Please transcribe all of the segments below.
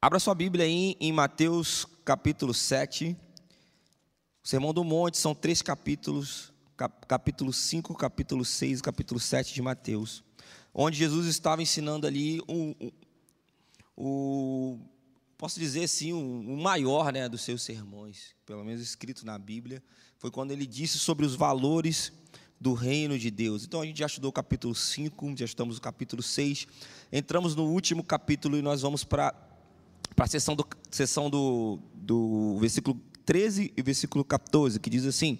Abra sua Bíblia aí em Mateus capítulo 7. O Sermão do Monte são três capítulos, capítulo 5, capítulo 6 e capítulo 7 de Mateus, onde Jesus estava ensinando ali o, posso dizer assim, o maior né, dos seus sermões, pelo menos escrito na Bíblia, foi quando ele disse sobre os valores do reino de Deus. Então a gente já estudou o capítulo 5, já estamos no capítulo 6, entramos no último capítulo e nós vamos para a sessão, do, sessão do, do versículo 13 e versículo 14, que diz assim: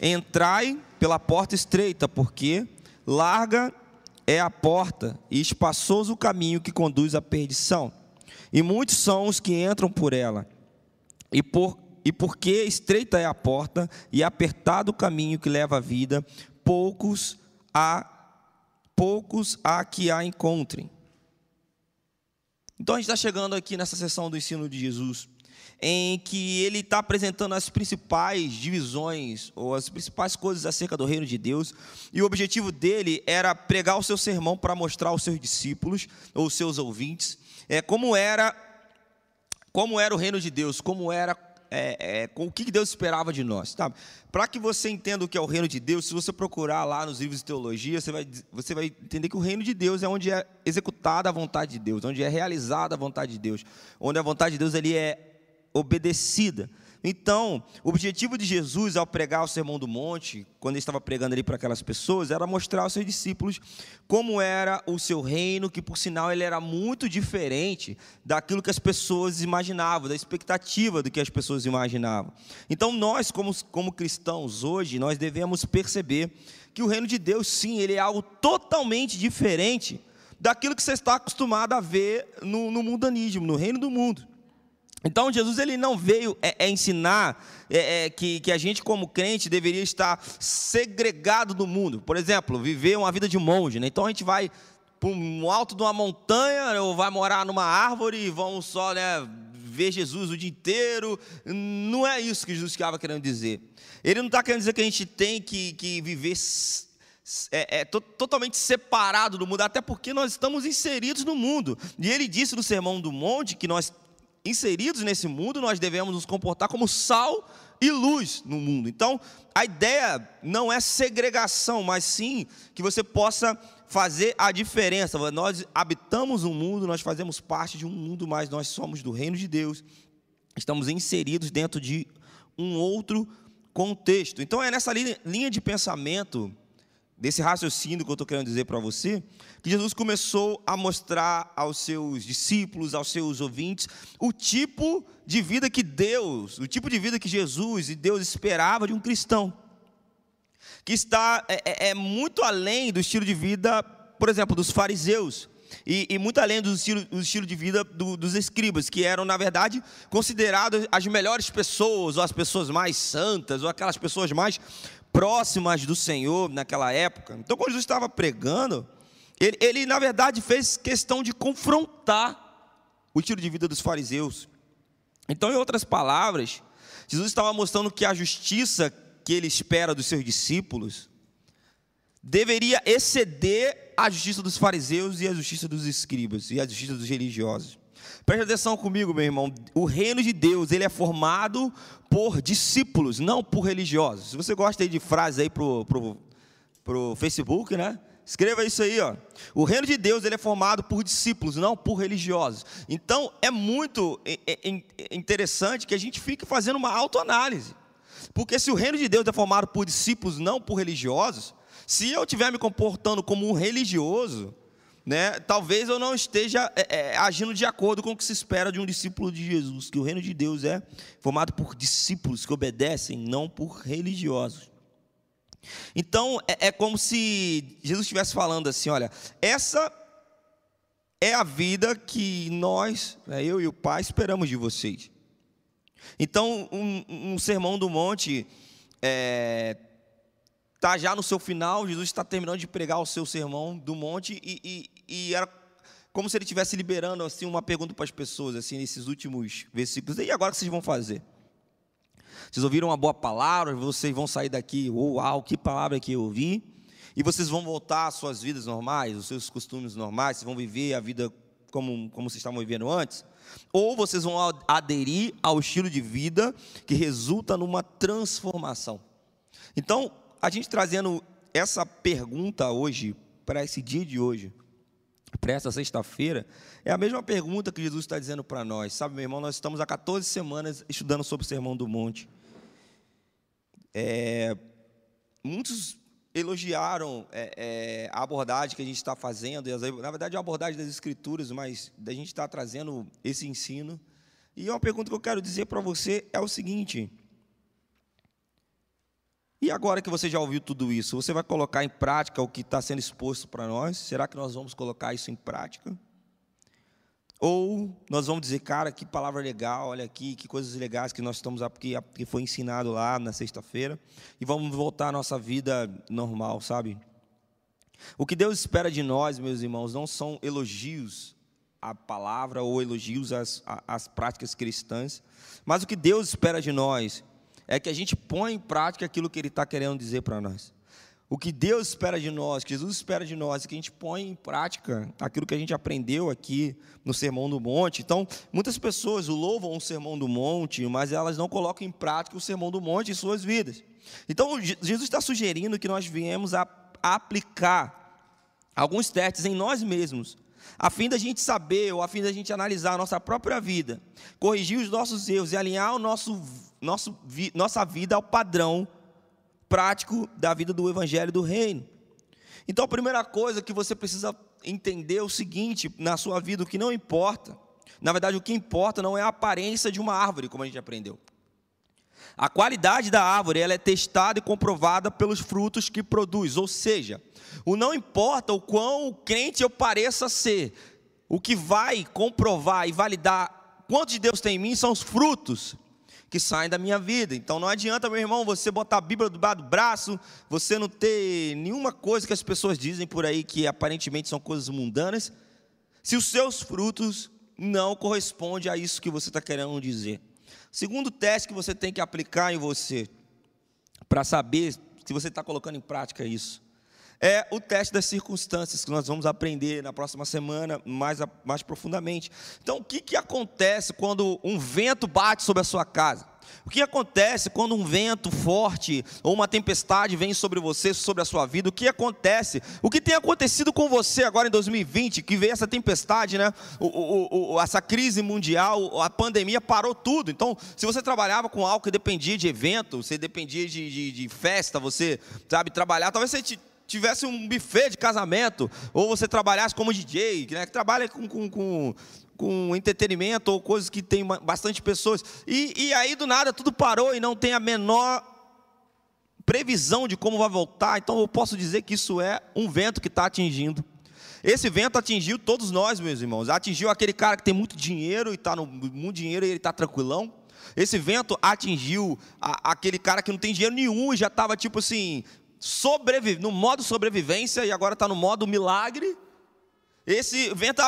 Entrai pela porta estreita, porque larga é a porta e espaçoso o caminho que conduz à perdição, e muitos são os que entram por ela. E por e porque estreita é a porta e apertado o caminho que leva à vida, poucos há poucos há que a encontrem. Então a gente está chegando aqui nessa sessão do ensino de Jesus, em que ele está apresentando as principais divisões ou as principais coisas acerca do reino de Deus, e o objetivo dele era pregar o seu sermão para mostrar aos seus discípulos ou seus ouvintes é, como era como era o reino de Deus, como era é, é, com o que Deus esperava de nós. Tá? Para que você entenda o que é o reino de Deus, se você procurar lá nos livros de teologia, você vai, você vai entender que o reino de Deus é onde é executada a vontade de Deus, onde é realizada a vontade de Deus, onde a vontade de Deus ali é obedecida. Então, o objetivo de Jesus ao pregar o Sermão do Monte, quando ele estava pregando ali para aquelas pessoas, era mostrar aos seus discípulos como era o seu reino, que por sinal ele era muito diferente daquilo que as pessoas imaginavam, da expectativa do que as pessoas imaginavam. Então, nós, como, como cristãos hoje, nós devemos perceber que o reino de Deus, sim, ele é algo totalmente diferente daquilo que você está acostumado a ver no, no mundanismo, no reino do mundo. Então Jesus ele não veio é, é ensinar é, é, que, que a gente como crente deveria estar segregado do mundo. Por exemplo, viver uma vida de monge. Né? Então a gente vai para o alto de uma montanha ou vai morar numa árvore e vamos só né, ver Jesus o dia inteiro. Não é isso que Jesus estava querendo dizer. Ele não está querendo dizer que a gente tem que, que viver é, é, totalmente separado do mundo, até porque nós estamos inseridos no mundo. E ele disse no Sermão do Monte que nós inseridos nesse mundo, nós devemos nos comportar como sal e luz no mundo. Então, a ideia não é segregação, mas sim que você possa fazer a diferença. Nós habitamos um mundo, nós fazemos parte de um mundo, mas nós somos do reino de Deus. Estamos inseridos dentro de um outro contexto. Então, é nessa linha de pensamento desse raciocínio que eu estou querendo dizer para você, que Jesus começou a mostrar aos seus discípulos, aos seus ouvintes, o tipo de vida que Deus, o tipo de vida que Jesus e Deus esperava de um cristão, que está é, é, é muito além do estilo de vida, por exemplo, dos fariseus. E, e, muito além do estilo, do estilo de vida do, dos escribas, que eram, na verdade, considerados as melhores pessoas, ou as pessoas mais santas, ou aquelas pessoas mais próximas do Senhor naquela época. Então, quando Jesus estava pregando, ele, ele, na verdade fez questão de confrontar o estilo de vida dos fariseus. Então, em outras palavras, Jesus estava mostrando que a justiça que ele espera dos seus discípulos deveria exceder a justiça dos fariseus e a justiça dos escribas e a justiça dos religiosos. Preste atenção comigo, meu irmão. O reino de Deus, ele é formado por discípulos, não por religiosos. Se você gosta aí de frases aí pro, pro, pro Facebook, né? Escreva isso aí, ó. O reino de Deus ele é formado por discípulos, não por religiosos. Então é muito interessante que a gente fique fazendo uma autoanálise. Porque se o reino de Deus é formado por discípulos, não por religiosos, se eu estiver me comportando como um religioso, né, talvez eu não esteja é, é, agindo de acordo com o que se espera de um discípulo de Jesus, que o reino de Deus é formado por discípulos que obedecem, não por religiosos. Então é, é como se Jesus estivesse falando assim: olha, essa é a vida que nós, né, eu e o Pai, esperamos de vocês. Então, um, um sermão do monte é, está já no seu final, Jesus está terminando de pregar o seu sermão do monte e, e, e era como se ele estivesse liberando assim uma pergunta para as pessoas assim nesses últimos versículos. E agora o que vocês vão fazer? Vocês ouviram uma boa palavra, vocês vão sair daqui, uau, que palavra que eu ouvi, e vocês vão voltar às suas vidas normais, os seus costumes normais, vocês vão viver a vida como, como vocês estavam vivendo antes, ou vocês vão aderir ao estilo de vida que resulta numa transformação. Então, a gente trazendo essa pergunta hoje, para esse dia de hoje, para essa sexta-feira, é a mesma pergunta que Jesus está dizendo para nós. Sabe, meu irmão, nós estamos há 14 semanas estudando sobre o Sermão do Monte. É, muitos elogiaram é, é, a abordagem que a gente está fazendo, na verdade é a abordagem das Escrituras, mas da gente está trazendo esse ensino. E uma pergunta que eu quero dizer para você é o seguinte: e agora que você já ouviu tudo isso, você vai colocar em prática o que está sendo exposto para nós? Será que nós vamos colocar isso em prática? Ou nós vamos dizer, cara, que palavra legal, olha aqui, que coisas legais que nós estamos aqui, que foi ensinado lá na sexta-feira, e vamos voltar à nossa vida normal, sabe? O que Deus espera de nós, meus irmãos, não são elogios à palavra ou elogios às, às práticas cristãs, mas o que Deus espera de nós é que a gente põe em prática aquilo que Ele está querendo dizer para nós. O que Deus espera de nós, que Jesus espera de nós, é que a gente põe em prática aquilo que a gente aprendeu aqui no Sermão do Monte. Então, muitas pessoas louvam o Sermão do Monte, mas elas não colocam em prática o Sermão do Monte em suas vidas. Então, Jesus está sugerindo que nós viemos a aplicar alguns testes em nós mesmos, a fim da gente saber, ou a fim da gente analisar a nossa própria vida, corrigir os nossos erros e alinhar o nosso, nosso, nossa vida ao padrão prático da vida do Evangelho do Reino. Então, a primeira coisa que você precisa entender é o seguinte na sua vida: o que não importa, na verdade, o que importa não é a aparência de uma árvore, como a gente aprendeu. A qualidade da árvore ela é testada e comprovada pelos frutos que produz, ou seja, o não importa o quão crente eu pareça ser, o que vai comprovar e validar quanto de Deus tem em mim são os frutos que saem da minha vida. Então não adianta, meu irmão, você botar a Bíblia do do braço, você não ter nenhuma coisa que as pessoas dizem por aí que aparentemente são coisas mundanas, se os seus frutos não correspondem a isso que você está querendo dizer. Segundo teste que você tem que aplicar em você, para saber se você está colocando em prática isso, é o teste das circunstâncias, que nós vamos aprender na próxima semana mais, mais profundamente. Então, o que, que acontece quando um vento bate sobre a sua casa? O que acontece quando um vento forte ou uma tempestade vem sobre você, sobre a sua vida? O que acontece? O que tem acontecido com você agora em 2020, que veio essa tempestade, né? O, o, o, essa crise mundial, a pandemia parou tudo. Então, se você trabalhava com algo que dependia de evento, você dependia de, de, de festa, você sabe trabalhar, talvez você tivesse um buffet de casamento, ou você trabalhasse como DJ, né, que trabalha com, com, com, com entretenimento ou coisas que tem bastante pessoas, e, e aí do nada tudo parou e não tem a menor previsão de como vai voltar, então eu posso dizer que isso é um vento que está atingindo. Esse vento atingiu todos nós, meus irmãos. Atingiu aquele cara que tem muito dinheiro e está no muito dinheiro e ele está tranquilão. Esse vento atingiu a, aquele cara que não tem dinheiro nenhum e já estava tipo assim, sobrevive, no modo sobrevivência e agora está no modo milagre. Esse vento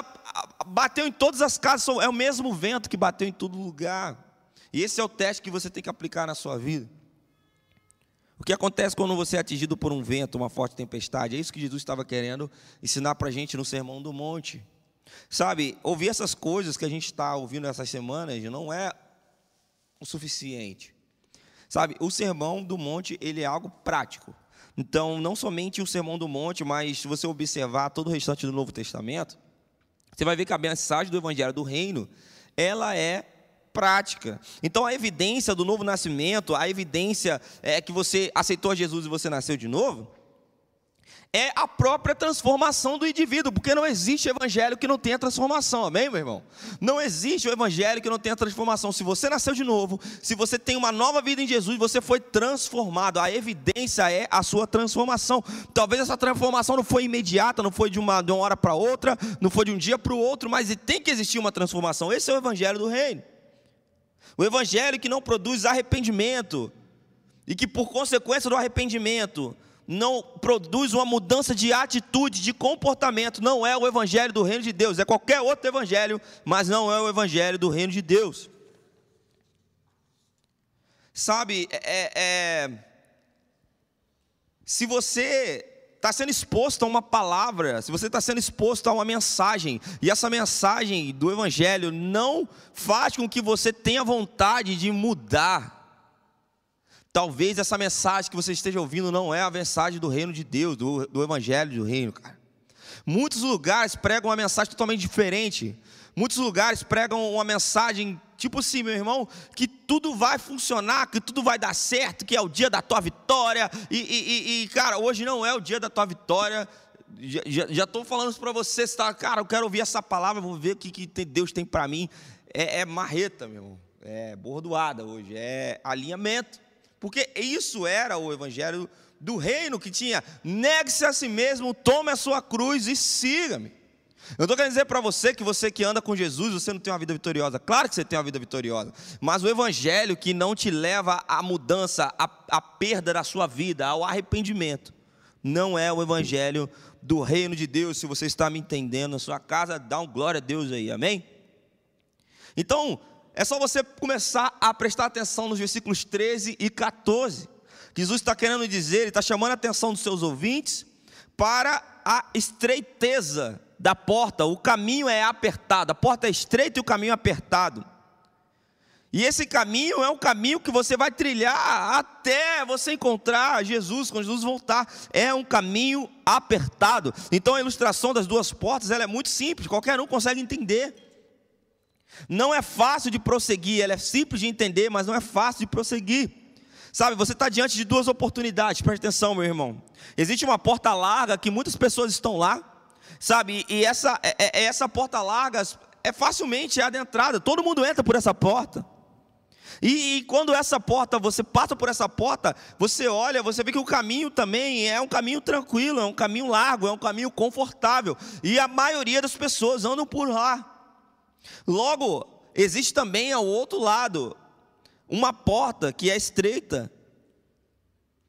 bateu em todas as casas, é o mesmo vento que bateu em todo lugar. E esse é o teste que você tem que aplicar na sua vida. O que acontece quando você é atingido por um vento, uma forte tempestade? É isso que Jesus estava querendo ensinar para a gente no Sermão do Monte. Sabe, ouvir essas coisas que a gente está ouvindo essas semanas não é o suficiente. Sabe, o Sermão do Monte ele é algo prático. Então, não somente o Sermão do Monte, mas se você observar todo o restante do Novo Testamento, você vai ver que a mensagem do Evangelho do Reino, ela é prática. Então, a evidência do novo nascimento, a evidência é que você aceitou Jesus e você nasceu de novo, é a própria transformação do indivíduo, porque não existe evangelho que não tenha transformação, amém, meu irmão? Não existe o evangelho que não tenha transformação. Se você nasceu de novo, se você tem uma nova vida em Jesus, você foi transformado. A evidência é a sua transformação. Talvez essa transformação não foi imediata, não foi de uma, de uma hora para outra, não foi de um dia para o outro, mas tem que existir uma transformação. Esse é o evangelho do reino. O evangelho que não produz arrependimento e que por consequência do arrependimento não produz uma mudança de atitude, de comportamento, não é o evangelho do reino de Deus, é qualquer outro evangelho, mas não é o evangelho do reino de Deus. Sabe, é, é, se você está sendo exposto a uma palavra, se você está sendo exposto a uma mensagem, e essa mensagem do Evangelho não faz com que você tenha vontade de mudar, talvez essa mensagem que você esteja ouvindo não é a mensagem do reino de Deus, do, do Evangelho do reino, cara. Muitos lugares pregam uma mensagem totalmente diferente. Muitos lugares pregam uma mensagem tipo assim, meu irmão, que tudo vai funcionar, que tudo vai dar certo, que é o dia da tua vitória. E, e, e cara, hoje não é o dia da tua vitória. Já estou falando isso para você, tá? Cara, eu quero ouvir essa palavra, vou ver o que, que Deus tem para mim. É, é marreta, meu irmão. É bordoada hoje, é alinhamento. Porque isso era o evangelho do reino que tinha: negue-se a si mesmo, tome a sua cruz e siga-me. Eu estou querendo dizer para você que você que anda com Jesus, você não tem uma vida vitoriosa. Claro que você tem uma vida vitoriosa. Mas o evangelho que não te leva à mudança, à, à perda da sua vida, ao arrependimento, não é o evangelho do reino de Deus. Se você está me entendendo na sua casa, dá um glória a Deus aí, amém? Então, é só você começar a prestar atenção nos versículos 13 e 14. Jesus está querendo dizer, ele está chamando a atenção dos seus ouvintes para a estreiteza da porta, o caminho é apertado, a porta é estreita e o caminho é apertado. E esse caminho é um caminho que você vai trilhar até você encontrar Jesus, quando Jesus voltar. É um caminho apertado. Então a ilustração das duas portas ela é muito simples, qualquer um consegue entender. Não é fácil de prosseguir, ela é simples de entender, mas não é fácil de prosseguir. Sabe, você está diante de duas oportunidades, preste atenção, meu irmão. Existe uma porta larga que muitas pessoas estão lá, sabe? E essa, é, é, é essa porta larga é facilmente adentrada, todo mundo entra por essa porta. E, e, quando essa porta, você passa por essa porta, você olha, você vê que o caminho também é um caminho tranquilo, é um caminho largo, é um caminho confortável. E a maioria das pessoas andam por lá. Logo, existe também ao outro lado uma porta que é estreita,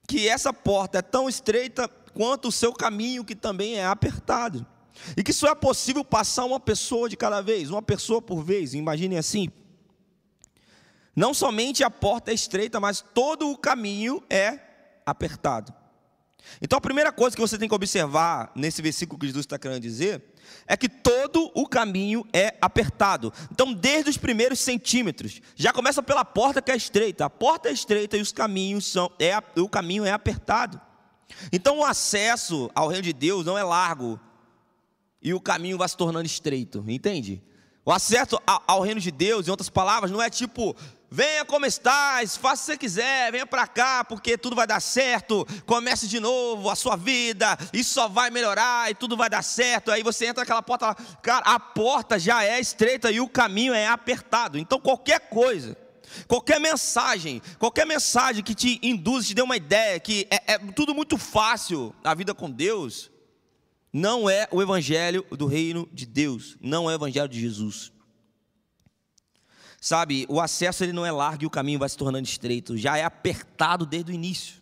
que essa porta é tão estreita quanto o seu caminho, que também é apertado. E que só é possível passar uma pessoa de cada vez, uma pessoa por vez, imaginem assim. Não somente a porta é estreita, mas todo o caminho é apertado. Então a primeira coisa que você tem que observar nesse versículo que Jesus está querendo dizer é que todo o caminho é apertado. Então, desde os primeiros centímetros, já começa pela porta que é estreita. A porta é estreita e os caminhos são, é, o caminho é apertado. Então, o acesso ao reino de Deus não é largo e o caminho vai se tornando estreito, entende? O acesso ao reino de Deus, em outras palavras, não é tipo Venha como estás, faça o que você quiser, venha para cá, porque tudo vai dar certo. Comece de novo a sua vida, isso só vai melhorar e tudo vai dar certo. Aí você entra naquela porta, cara, a porta já é estreita e o caminho é apertado. Então qualquer coisa, qualquer mensagem, qualquer mensagem que te induz, te dê uma ideia que é, é tudo muito fácil a vida com Deus, não é o evangelho do reino de Deus, não é o evangelho de Jesus. Sabe, o acesso ele não é largo e o caminho vai se tornando estreito, já é apertado desde o início.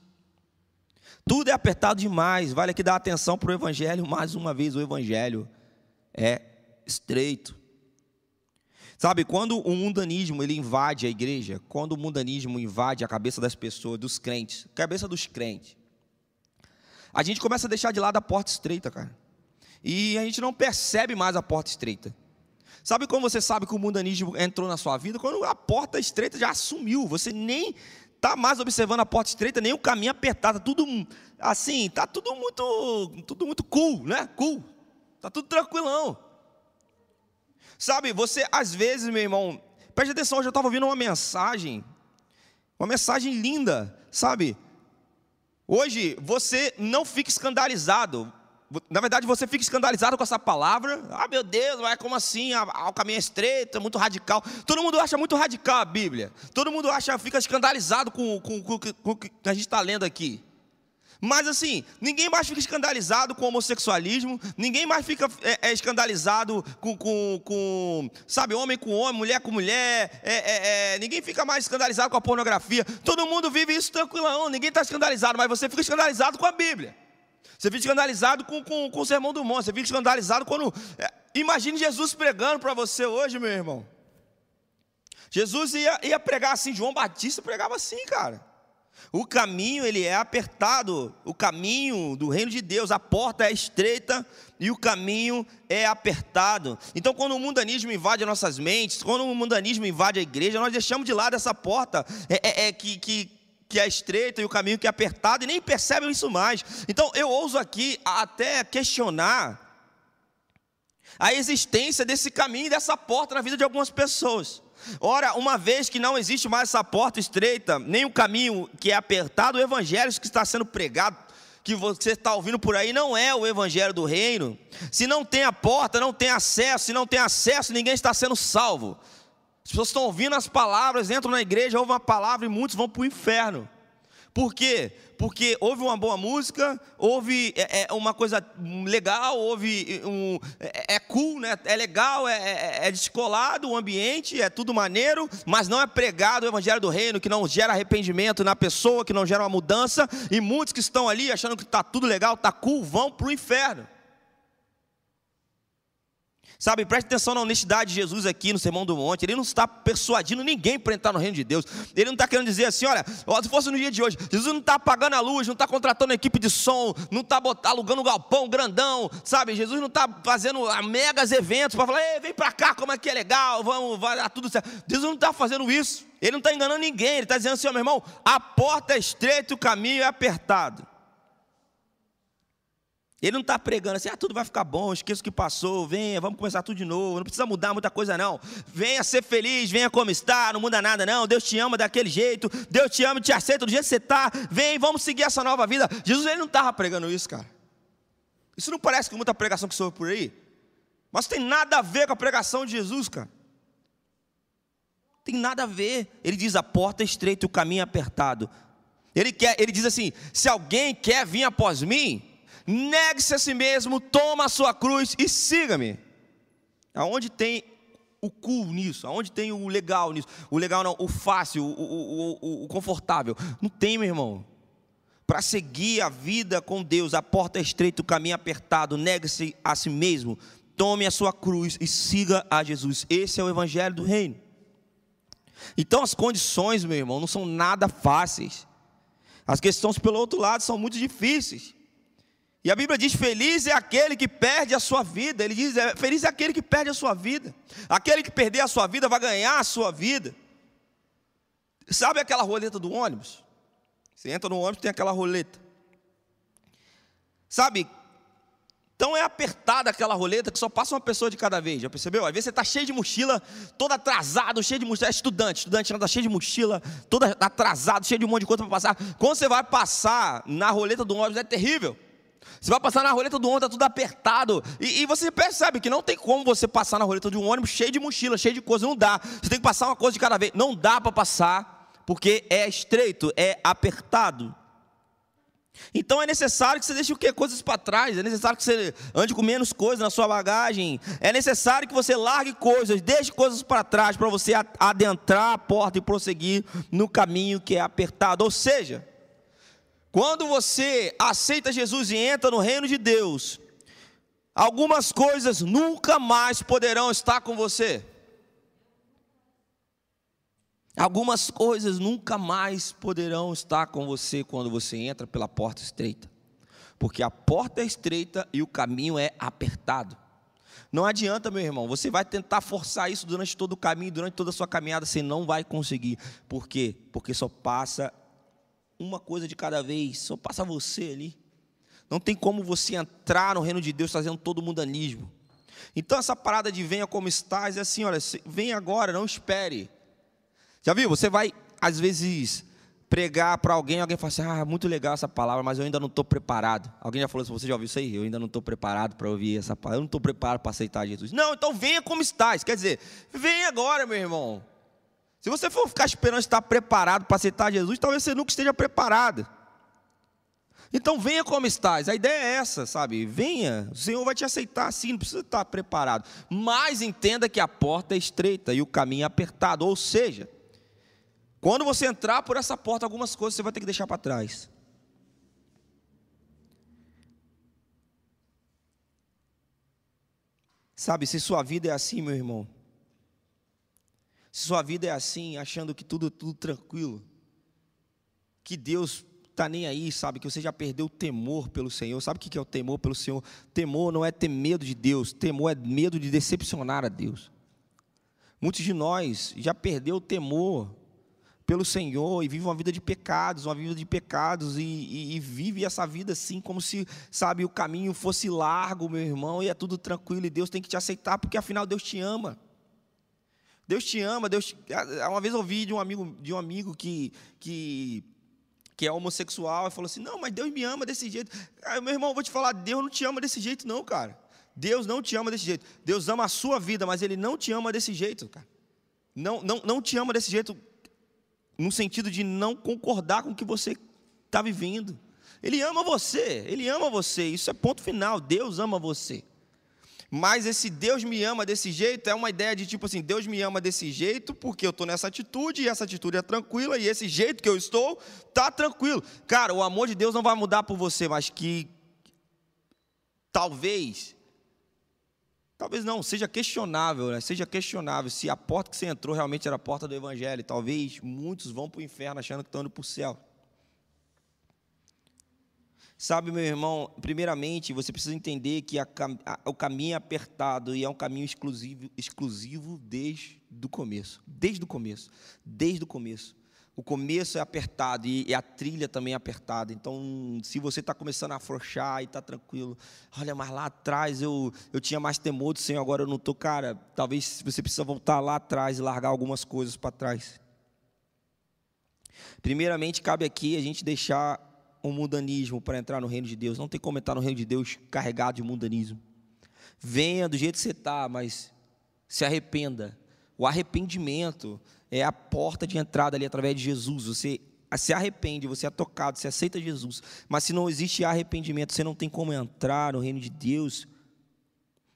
Tudo é apertado demais. Vale aqui dar atenção para o Evangelho, mais uma vez, o Evangelho é estreito. Sabe, quando o mundanismo ele invade a igreja, quando o mundanismo invade a cabeça das pessoas, dos crentes, cabeça dos crentes, a gente começa a deixar de lado a porta estreita, cara. E a gente não percebe mais a porta estreita. Sabe como você sabe que o mundanismo entrou na sua vida? Quando a porta estreita já assumiu, você nem está mais observando a porta estreita, nem o caminho apertado, tá tudo assim, tá tudo muito, tudo muito cool, né? Cool, tá tudo tranquilão. Sabe, você às vezes, meu irmão, preste atenção, hoje eu estava ouvindo uma mensagem, uma mensagem linda, sabe? Hoje você não fica escandalizado, na verdade, você fica escandalizado com essa palavra. Ah, meu Deus, vai como assim? Ah, ah, o caminho é estreito, é muito radical. Todo mundo acha muito radical a Bíblia. Todo mundo acha, fica escandalizado com, com, com, com o que a gente está lendo aqui. Mas assim, ninguém mais fica escandalizado com homossexualismo, ninguém mais fica é, é, escandalizado com, com, com, sabe, homem com homem, mulher com mulher, é, é, é ninguém fica mais escandalizado com a pornografia. Todo mundo vive isso tranquilão, ninguém está escandalizado, mas você fica escandalizado com a Bíblia. Você fica escandalizado com, com, com o sermão do monte. Você fica escandalizado quando. É, imagine Jesus pregando para você hoje, meu irmão. Jesus ia, ia pregar assim, João Batista pregava assim, cara. O caminho ele é apertado, o caminho do reino de Deus, a porta é estreita e o caminho é apertado. Então, quando o mundanismo invade nossas mentes, quando o mundanismo invade a igreja, nós deixamos de lado essa porta é, é, é que, que, que é estreita e o caminho que é apertado e nem percebem isso mais. Então, eu ouso aqui até questionar a existência desse caminho dessa porta na vida de algumas pessoas. Ora, uma vez que não existe mais essa porta estreita, nem o caminho que é apertado, o evangelho que está sendo pregado, que você está ouvindo por aí, não é o evangelho do reino. Se não tem a porta, não tem acesso. Se não tem acesso, ninguém está sendo salvo. As pessoas estão ouvindo as palavras, entram na igreja, ouvem uma palavra e muitos vão para o inferno. Por quê? Porque houve uma boa música, houve é, é, uma coisa legal, houve um. É, é cool, né? É legal, é, é, é, descolado o ambiente, é tudo maneiro, mas não é pregado o evangelho do reino, que não gera arrependimento na pessoa, que não gera uma mudança, e muitos que estão ali achando que está tudo legal, está cool, vão para o inferno. Sabe, preste atenção na honestidade de Jesus aqui no Sermão do Monte. Ele não está persuadindo ninguém para entrar no reino de Deus. Ele não está querendo dizer assim: olha, se fosse no dia de hoje, Jesus não está apagando a luz, não está contratando equipe de som, não está alugando um galpão grandão, sabe? Jesus não está fazendo megas eventos para falar: vem para cá, como é que é legal, vamos, vai dar tudo certo. Jesus não está fazendo isso. Ele não está enganando ninguém. Ele está dizendo assim: ó, meu irmão, a porta é estreita o caminho é apertado. Ele não está pregando assim, ah, tudo vai ficar bom, esqueça o que passou, venha, vamos começar tudo de novo, não precisa mudar muita coisa não. Venha ser feliz, venha como está, não muda nada não, Deus te ama daquele jeito, Deus te ama e te aceita do jeito que você está, vem, vamos seguir essa nova vida. Jesus ele não estava pregando isso, cara. Isso não parece com muita pregação que soube por aí? Mas tem nada a ver com a pregação de Jesus, cara. Tem nada a ver. Ele diz: a porta é estreita o caminho é apertado. Ele, quer, ele diz assim: se alguém quer vir após mim, negue-se a si mesmo, toma a sua cruz e siga-me. Aonde tem o cool nisso? Aonde tem o legal nisso? O legal não, o fácil, o, o, o, o confortável. Não tem, meu irmão. Para seguir a vida com Deus, a porta é estreita, o caminho é apertado, negue-se a si mesmo, tome a sua cruz e siga a Jesus. Esse é o evangelho do reino. Então as condições, meu irmão, não são nada fáceis. As questões pelo outro lado são muito difíceis. E a Bíblia diz: Feliz é aquele que perde a sua vida. Ele diz: é, Feliz é aquele que perde a sua vida. Aquele que perder a sua vida vai ganhar a sua vida. Sabe aquela roleta do ônibus? Você entra no ônibus tem aquela roleta. Sabe? Tão é apertada aquela roleta que só passa uma pessoa de cada vez. Já percebeu? Às vezes você está cheio de mochila, todo atrasado, cheio de mochila. É estudante, estudante anda cheio de mochila, todo atrasado, cheio de um monte de coisa para passar. Quando você vai passar na roleta do ônibus, é terrível. Você vai passar na roleta do ônibus, está tudo apertado. E, e, você percebe que não tem como você passar na roleta de um ônibus cheio de mochila, cheio de coisa. Não dá. Você tem que passar uma coisa de cada vez. Não dá para passar, porque é estreito, é apertado. Então é necessário que você deixe o quê? Coisas para trás. É necessário que você ande com menos coisas na sua bagagem. É necessário que você largue coisas, deixe coisas para trás para você adentrar a porta e prosseguir no caminho que é apertado. Ou seja, quando você aceita Jesus e entra no reino de Deus, algumas coisas nunca mais poderão estar com você. Algumas coisas nunca mais poderão estar com você quando você entra pela porta estreita. Porque a porta é estreita e o caminho é apertado. Não adianta, meu irmão, você vai tentar forçar isso durante todo o caminho, durante toda a sua caminhada, você não vai conseguir. Por quê? Porque só passa uma coisa de cada vez, só passa você ali. Não tem como você entrar no reino de Deus fazendo todo mundanismo. Então essa parada de venha como estás é assim, olha, vem agora, não espere. Já viu? Você vai às vezes pregar para alguém, alguém fala assim: "Ah, muito legal essa palavra, mas eu ainda não estou preparado". Alguém já falou assim: "Você já ouviu isso aí? Eu ainda não estou preparado para ouvir essa palavra. Eu não estou preparado para aceitar Jesus". Não, então venha como estás. Quer dizer, vem agora, meu irmão. Se você for ficar esperando estar preparado para aceitar Jesus, talvez você nunca esteja preparado. Então venha como estás. A ideia é essa, sabe? Venha, o Senhor vai te aceitar sim, não precisa estar preparado. Mas entenda que a porta é estreita e o caminho é apertado. Ou seja, quando você entrar por essa porta, algumas coisas você vai ter que deixar para trás. Sabe, se sua vida é assim, meu irmão, se sua vida é assim, achando que tudo tudo tranquilo, que Deus está nem aí, sabe? Que você já perdeu o temor pelo Senhor. Sabe o que é o temor pelo Senhor? Temor não é ter medo de Deus, temor é medo de decepcionar a Deus. Muitos de nós já perdeu o temor pelo Senhor e vive uma vida de pecados, uma vida de pecados e, e, e, vive essa vida assim como se, sabe, o caminho fosse largo, meu irmão, e é tudo tranquilo e Deus tem que te aceitar porque afinal Deus te ama. Deus te ama, Deus. Te... Uma vez eu ouvi de um amigo, de um amigo que, que que é homossexual e falou assim: "Não, mas Deus me ama desse jeito". Aí, meu irmão, eu vou te falar, Deus não te ama desse jeito não, cara. Deus não te ama desse jeito. Deus ama a sua vida, mas ele não te ama desse jeito, cara. Não, não, não te ama desse jeito no sentido de não concordar com o que você está vivendo. Ele ama você, ele ama você, isso é ponto final. Deus ama você. Mas esse Deus me ama desse jeito é uma ideia de tipo assim: Deus me ama desse jeito porque eu estou nessa atitude e essa atitude é tranquila e esse jeito que eu estou tá tranquilo. Cara, o amor de Deus não vai mudar por você, mas que talvez Talvez não, seja questionável, né? seja questionável se a porta que você entrou realmente era a porta do Evangelho. Talvez muitos vão para o inferno achando que estão indo para o céu. Sabe, meu irmão, primeiramente você precisa entender que a, a, o caminho é apertado e é um caminho exclusivo, exclusivo desde o começo. Desde o começo. Desde o começo. O começo é apertado e, e a trilha também é apertada. Então, se você está começando a afrouxar e está tranquilo, olha, mas lá atrás eu, eu tinha mais temor do Senhor, agora eu não estou. Cara, talvez você precisa voltar lá atrás e largar algumas coisas para trás. Primeiramente, cabe aqui a gente deixar o mundanismo para entrar no reino de Deus. Não tem como entrar no reino de Deus carregado de mundanismo. Venha do jeito que você está, mas se arrependa. O arrependimento é a porta de entrada ali através de Jesus. Você se arrepende, você é tocado, você aceita Jesus. Mas se não existe arrependimento, você não tem como entrar no reino de Deus.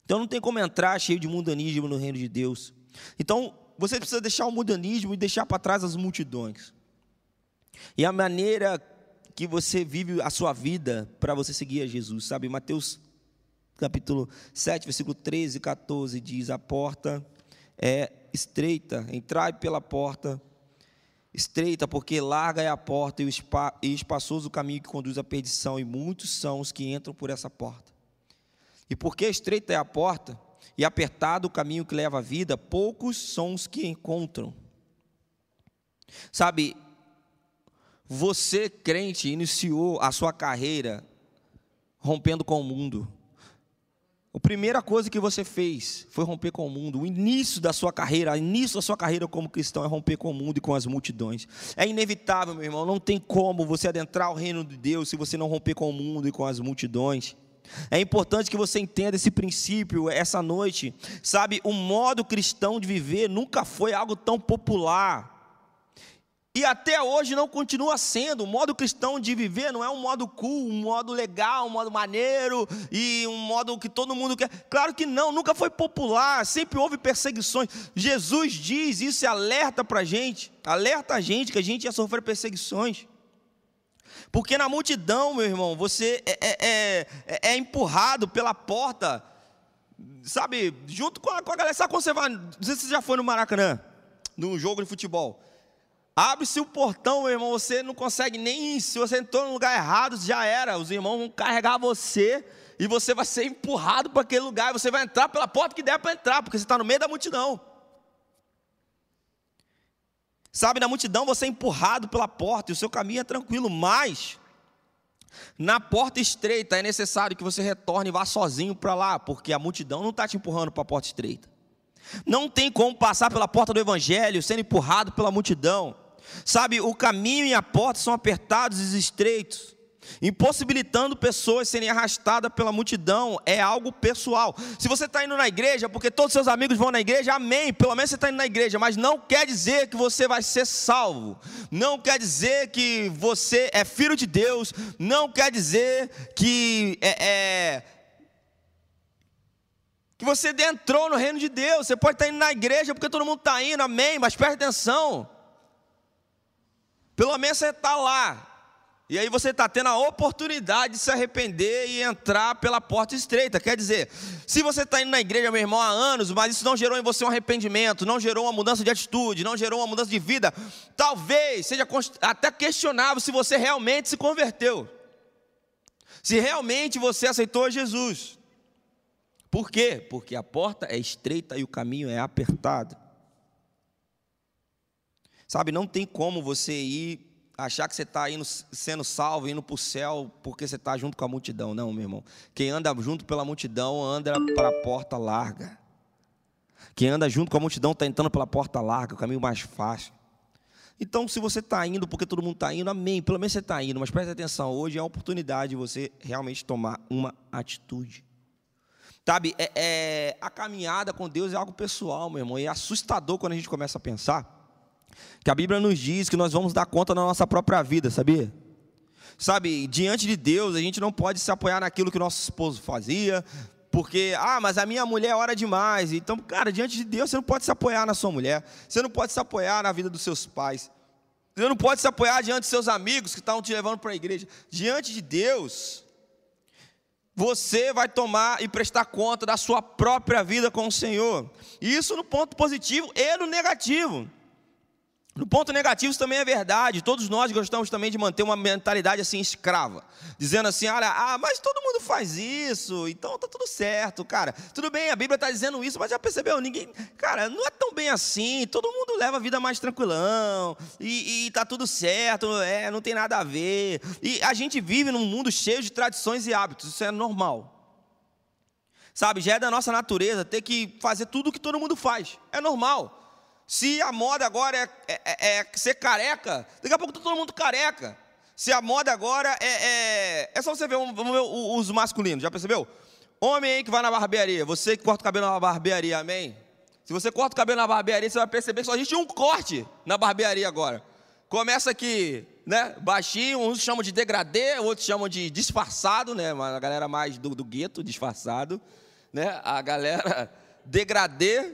Então não tem como entrar cheio de mundanismo no reino de Deus. Então você precisa deixar o mundanismo e deixar para trás as multidões. E a maneira que você vive a sua vida para você seguir a Jesus, sabe? Mateus capítulo 7, versículo 13 e 14 diz: A porta é estreita, entrai pela porta estreita, porque larga é a porta e espaçoso o caminho que conduz à perdição, e muitos são os que entram por essa porta. E porque estreita é a porta e apertado o caminho que leva à vida, poucos são os que encontram. Sabe, você, crente, iniciou a sua carreira rompendo com o mundo. A primeira coisa que você fez foi romper com o mundo. O início da sua carreira, o início da sua carreira como cristão é romper com o mundo e com as multidões. É inevitável, meu irmão, não tem como você adentrar o reino de Deus se você não romper com o mundo e com as multidões. É importante que você entenda esse princípio essa noite. Sabe, o modo cristão de viver nunca foi algo tão popular. E até hoje não continua sendo. O modo cristão de viver não é um modo cool, um modo legal, um modo maneiro e um modo que todo mundo quer. Claro que não, nunca foi popular, sempre houve perseguições. Jesus diz isso e alerta para a gente, alerta a gente que a gente ia sofrer perseguições. Porque na multidão, meu irmão, você é, é, é, é empurrado pela porta, sabe, junto com a, com a galera. Sabe quando você vai, não sei se você já foi no Maracanã, num jogo de futebol. Abre-se o portão, meu irmão, você não consegue nem ir. Se você entrou no lugar errado, já era. Os irmãos vão carregar você e você vai ser empurrado para aquele lugar. Você vai entrar pela porta que der para entrar, porque você está no meio da multidão. Sabe, na multidão você é empurrado pela porta e o seu caminho é tranquilo, mas na porta estreita é necessário que você retorne e vá sozinho para lá, porque a multidão não está te empurrando para a porta estreita. Não tem como passar pela porta do Evangelho sendo empurrado pela multidão. Sabe, o caminho e a porta são apertados e estreitos, impossibilitando pessoas serem arrastadas pela multidão, é algo pessoal. Se você está indo na igreja, porque todos seus amigos vão na igreja, amém, pelo menos você está indo na igreja, mas não quer dizer que você vai ser salvo, não quer dizer que você é filho de Deus, não quer dizer que é, é que você entrou no reino de Deus. Você pode estar indo na igreja porque todo mundo está indo, amém, mas preste atenção. Pelo menos você está lá. E aí você está tendo a oportunidade de se arrepender e entrar pela porta estreita. Quer dizer, se você está indo na igreja, meu irmão, há anos, mas isso não gerou em você um arrependimento, não gerou uma mudança de atitude, não gerou uma mudança de vida, talvez seja até questionável se você realmente se converteu. Se realmente você aceitou Jesus. Por quê? Porque a porta é estreita e o caminho é apertado. Sabe, não tem como você ir achar que você está indo, sendo salvo, indo para o céu, porque você está junto com a multidão. Não, meu irmão. Quem anda junto pela multidão, anda para a porta larga. Quem anda junto com a multidão está entrando pela porta larga, o caminho mais fácil. Então, se você está indo porque todo mundo está indo, amém. Pelo menos você está indo, mas preste atenção, hoje é a oportunidade de você realmente tomar uma atitude. Sabe, é, é, a caminhada com Deus é algo pessoal, meu irmão, e é assustador quando a gente começa a pensar que a Bíblia nos diz que nós vamos dar conta da nossa própria vida, sabia? Sabe, diante de Deus, a gente não pode se apoiar naquilo que o nosso esposo fazia, porque, ah, mas a minha mulher ora demais. Então, cara, diante de Deus, você não pode se apoiar na sua mulher, você não pode se apoiar na vida dos seus pais, você não pode se apoiar diante dos seus amigos que estão te levando para a igreja. Diante de Deus, você vai tomar e prestar conta da sua própria vida com o Senhor. Isso no ponto positivo e no negativo. No ponto negativo, isso também é verdade. Todos nós gostamos também de manter uma mentalidade assim escrava, dizendo assim: olha, ah, mas todo mundo faz isso, então tá tudo certo, cara. Tudo bem, a Bíblia está dizendo isso, mas já percebeu? Ninguém, cara, não é tão bem assim. Todo mundo leva a vida mais tranquilão e, e tá tudo certo, é, não tem nada a ver. E a gente vive num mundo cheio de tradições e hábitos, isso é normal. Sabe, já é da nossa natureza ter que fazer tudo o que todo mundo faz, é normal. Se a moda agora é, é, é, é ser careca, daqui a pouco está todo mundo careca. Se a moda agora é. É, é só você ver, vamos ver os masculinos, já percebeu? Homem aí que vai na barbearia, você que corta o cabelo na barbearia, amém? Se você corta o cabelo na barbearia, você vai perceber que só existe um corte na barbearia agora. Começa aqui, né? Baixinho, uns chamam de degradê, outros chamam de disfarçado, né? A galera mais do, do gueto, disfarçado, né? A galera degradê,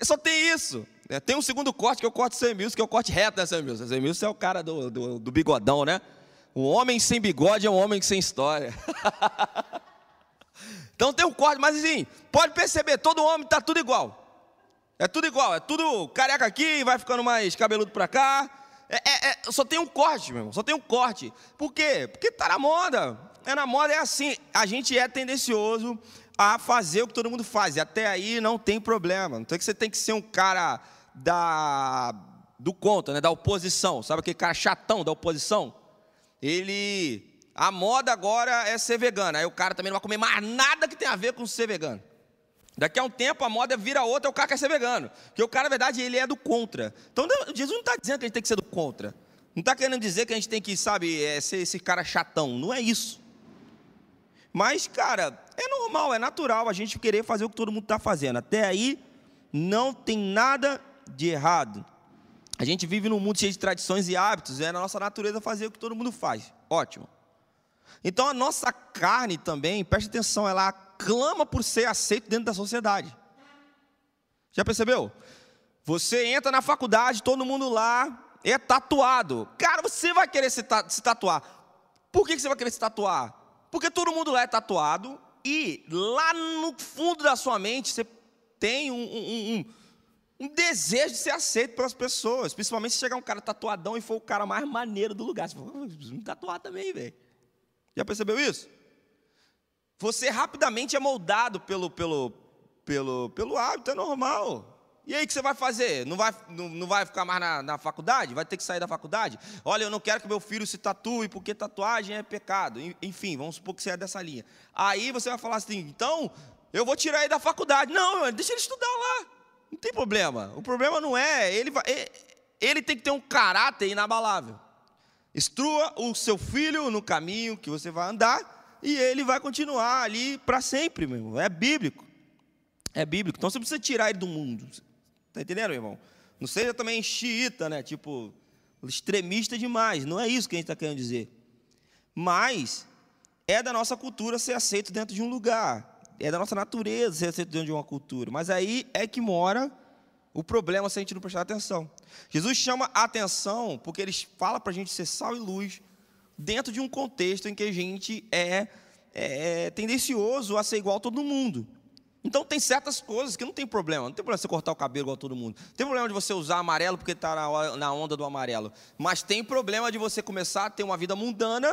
só tem isso. É, tem um segundo corte que é o corte sem mil, que é o corte reto, né, sem mil? Sem mil é o cara do, do, do bigodão, né? Um homem sem bigode é um homem sem história. então tem um corte, mas assim, pode perceber, todo homem está tudo igual. É tudo igual, é tudo careca aqui, vai ficando mais cabeludo para cá. É, é, é, só tem um corte, meu irmão, só tem um corte. Por quê? Porque está na moda. É na moda, é assim. A gente é tendencioso a fazer o que todo mundo faz. E até aí não tem problema. Não tem que você tem que ser um cara da do contra, né, da oposição. Sabe aquele cara chatão da oposição? Ele a moda agora é ser vegano. Aí o cara também não vai comer mais nada que tenha a ver com ser vegano. Daqui a um tempo a moda vira outra, o cara quer ser vegano. Porque o cara, na verdade, ele é do contra. Então Jesus não está dizendo que a gente tem que ser do contra. Não está querendo dizer que a gente tem que, sabe, é, ser esse cara chatão. Não é isso. Mas, cara, é normal, é natural a gente querer fazer o que todo mundo está fazendo. Até aí, não tem nada de errado. A gente vive num mundo cheio de tradições e hábitos, é na nossa natureza fazer o que todo mundo faz. Ótimo. Então a nossa carne também, preste atenção, ela clama por ser aceito dentro da sociedade. Já percebeu? Você entra na faculdade, todo mundo lá é tatuado. Cara, você vai querer se, tatuar. Por que você vai querer se tatuar? Porque todo mundo lá é tatuado e lá no fundo da sua mente você tem um, um, um um desejo de ser aceito pelas pessoas, principalmente se chegar um cara tatuadão e for o cara mais maneiro do lugar. Você fala, me tatuar também, velho. Já percebeu isso? Você rapidamente é moldado pelo, pelo, pelo, pelo hábito, é normal. E aí o que você vai fazer? Não vai, não, não vai ficar mais na, na, faculdade? Vai ter que sair da faculdade? Olha, eu não quero que meu filho se tatue, porque tatuagem é pecado. Enfim, vamos supor que você é dessa linha. Aí você vai falar assim, então, eu vou tirar ele da faculdade. Não, deixa ele estudar lá. Não tem problema. O problema não é. Ele, vai, ele tem que ter um caráter inabalável. Instrua o seu filho no caminho que você vai andar e ele vai continuar ali para sempre, meu irmão. É bíblico. É bíblico. Então você precisa tirar ele do mundo. Está entendendo, meu irmão? Não seja também xiita, né? Tipo, extremista demais. Não é isso que a gente está querendo dizer. Mas é da nossa cultura ser aceito dentro de um lugar é da nossa natureza ser aceito dentro de uma cultura. Mas aí é que mora o problema se a gente não prestar atenção. Jesus chama a atenção porque ele fala para a gente ser sal e luz dentro de um contexto em que a gente é, é, é tendencioso a ser igual a todo mundo. Então tem certas coisas que não tem problema. Não tem problema você cortar o cabelo igual todo mundo. Não tem problema de você usar amarelo porque está na onda do amarelo. Mas tem problema de você começar a ter uma vida mundana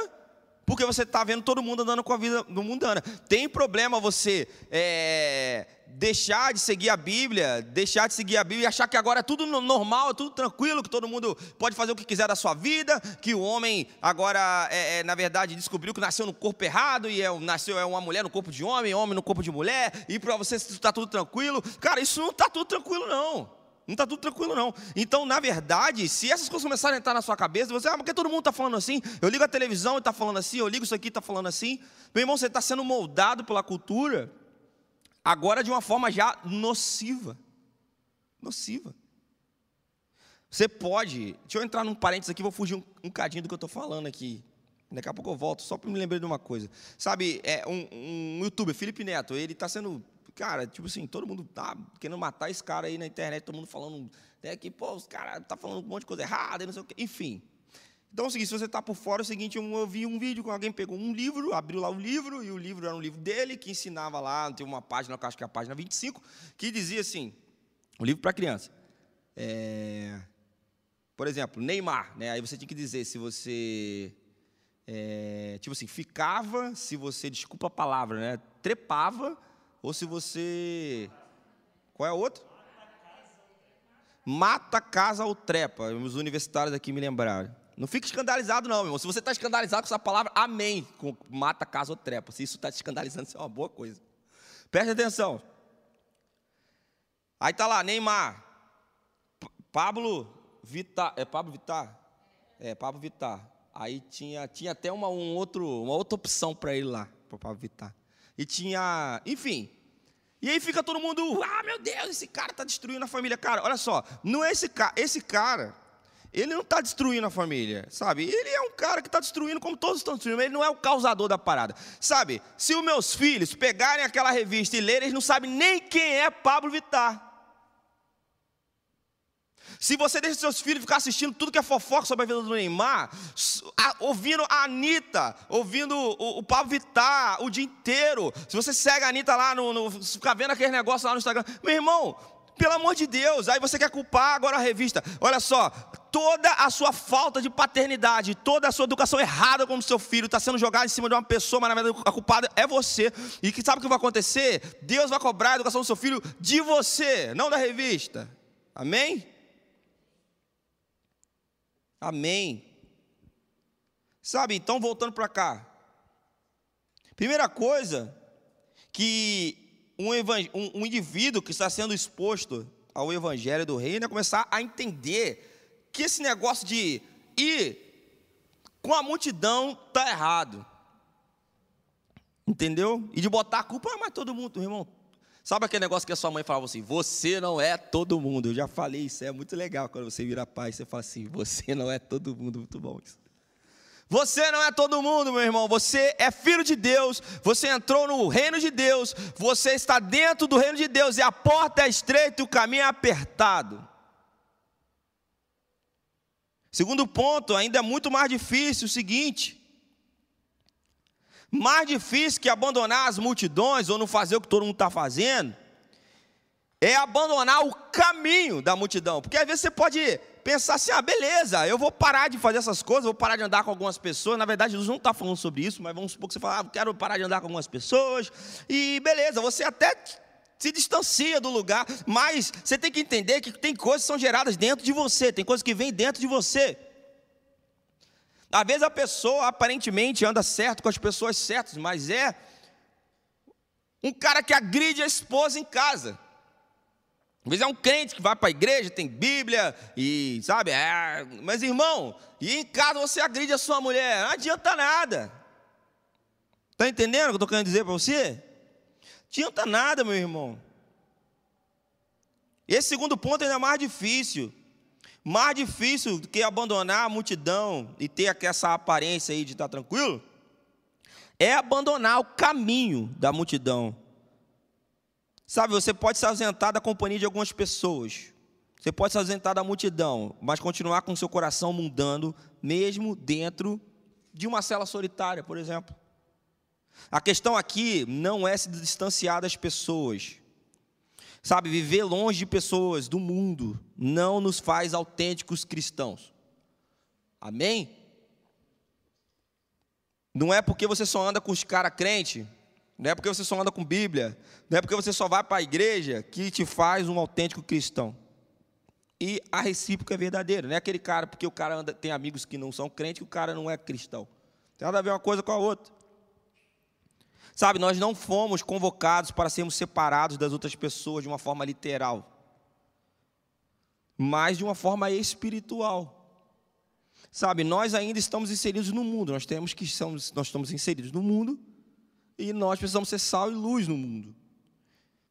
porque você está vendo todo mundo andando com a vida mundana. Tem problema você é, deixar de seguir a Bíblia, deixar de seguir a Bíblia e achar que agora é tudo normal, é tudo tranquilo, que todo mundo pode fazer o que quiser da sua vida, que o homem agora, é, é, na verdade, descobriu que nasceu no corpo errado e é, nasceu é uma mulher no corpo de homem, homem no corpo de mulher, e para você está tudo tranquilo. Cara, isso não está tudo tranquilo, não. Não está tudo tranquilo, não. Então, na verdade, se essas coisas começarem a entrar na sua cabeça, você, ah, porque todo mundo está falando assim? Eu ligo a televisão e está falando assim, eu ligo isso aqui e está falando assim. Meu irmão, você está sendo moldado pela cultura, agora de uma forma já nociva. Nociva. Você pode. Deixa eu entrar num parênteses aqui, vou fugir um, um cadinho do que eu estou falando aqui. Daqui a pouco eu volto, só para me lembrar de uma coisa. Sabe, é um, um youtuber, Felipe Neto, ele está sendo cara, tipo assim, todo mundo tá querendo matar esse cara aí na internet, todo mundo falando né, que, pô, os caras tá falando um monte de coisa errada, não sei o quê. Enfim. Então é o seguinte, se você está por fora, é o seguinte, eu vi um vídeo com alguém pegou um livro, abriu lá o livro, e o livro era um livro dele, que ensinava lá, tem uma página, acho que é a página 25, que dizia assim, um livro para criança. É, por exemplo, Neymar, né? Aí você tinha que dizer se você é, tipo assim, ficava, se você, desculpa a palavra, né? Trepava ou se você. Qual é a outra? Mata, casa ou trepa. Os universitários aqui me lembraram. Não fique escandalizado, não, meu irmão. Se você está escandalizado com essa palavra, amém. Com mata, casa ou trepa. Se isso está te escandalizando, isso é uma boa coisa. Preste atenção. Aí está lá, Neymar. Pablo Vittar. É Pablo Vittar? É, Pablo Vittar. Aí tinha, tinha até uma, um outro, uma outra opção para ele lá, para o Pablo Vittar e tinha, enfim. E aí fica todo mundo, ah, meu Deus, esse cara está destruindo a família. Cara, olha só, não é esse cara, esse cara, ele não está destruindo a família, sabe? Ele é um cara que está destruindo como todos estão destruindo, ele não é o causador da parada. Sabe, se os meus filhos pegarem aquela revista e lerem, eles não sabem nem quem é Pablo Vittar. Se você deixa seus filhos ficar assistindo tudo que é fofoca sobre a vida do Neymar, ouvindo a Anitta, ouvindo o, o Pablo Vittar o dia inteiro, se você segue a Anitta lá, no, no, ficar vendo aquele negócio lá no Instagram, meu irmão, pelo amor de Deus, aí você quer culpar agora a revista. Olha só, toda a sua falta de paternidade, toda a sua educação errada como seu filho está sendo jogada em cima de uma pessoa, mas na verdade a culpada é você. E que sabe o que vai acontecer? Deus vai cobrar a educação do seu filho de você, não da revista. Amém? Amém. Sabe, então voltando para cá. Primeira coisa que um, um, um, indivíduo que está sendo exposto ao evangelho do reino é começar a entender que esse negócio de ir com a multidão está errado. Entendeu? E de botar a culpa, ah, mas todo mundo, irmão, Sabe aquele negócio que a sua mãe falava assim: Você não é todo mundo. Eu já falei isso, é muito legal quando você vira pai, você fala assim: Você não é todo mundo. Muito bom isso. Você não é todo mundo, meu irmão. Você é filho de Deus. Você entrou no reino de Deus. Você está dentro do reino de Deus. E a porta é estreita e o caminho é apertado. Segundo ponto, ainda é muito mais difícil o seguinte: mais difícil que abandonar as multidões ou não fazer o que todo mundo está fazendo, é abandonar o caminho da multidão. Porque às vezes você pode pensar assim: ah, beleza, eu vou parar de fazer essas coisas, vou parar de andar com algumas pessoas. Na verdade, Jesus não está falando sobre isso, mas vamos supor que você fala: ah, quero parar de andar com algumas pessoas. E beleza, você até se distancia do lugar, mas você tem que entender que tem coisas que são geradas dentro de você, tem coisas que vêm dentro de você. Às vezes a pessoa aparentemente anda certo com as pessoas certas, mas é um cara que agride a esposa em casa. Às vezes é um crente que vai para a igreja, tem Bíblia e sabe, é, mas irmão, e em casa você agride a sua mulher, não adianta nada. Está entendendo o que eu estou querendo dizer para você? Adianta nada, meu irmão. Esse segundo ponto é ainda mais difícil. Mais difícil do que abandonar a multidão e ter essa aparência aí de estar tranquilo, é abandonar o caminho da multidão. Sabe, você pode se ausentar da companhia de algumas pessoas, você pode se ausentar da multidão, mas continuar com seu coração mudando, mesmo dentro de uma cela solitária, por exemplo. A questão aqui não é se distanciar das pessoas. Sabe, viver longe de pessoas, do mundo, não nos faz autênticos cristãos. Amém? Não é porque você só anda com os caras crente, não é porque você só anda com Bíblia, não é porque você só vai para a igreja que te faz um autêntico cristão. E a recíproca é verdadeira, não é aquele cara porque o cara anda, tem amigos que não são crentes que o cara não é cristão. Tem nada a ver uma coisa com a outra. Sabe, nós não fomos convocados para sermos separados das outras pessoas de uma forma literal, mas de uma forma espiritual. Sabe, nós ainda estamos inseridos no mundo, nós temos que estamos, nós estamos inseridos no mundo e nós precisamos ser sal e luz no mundo.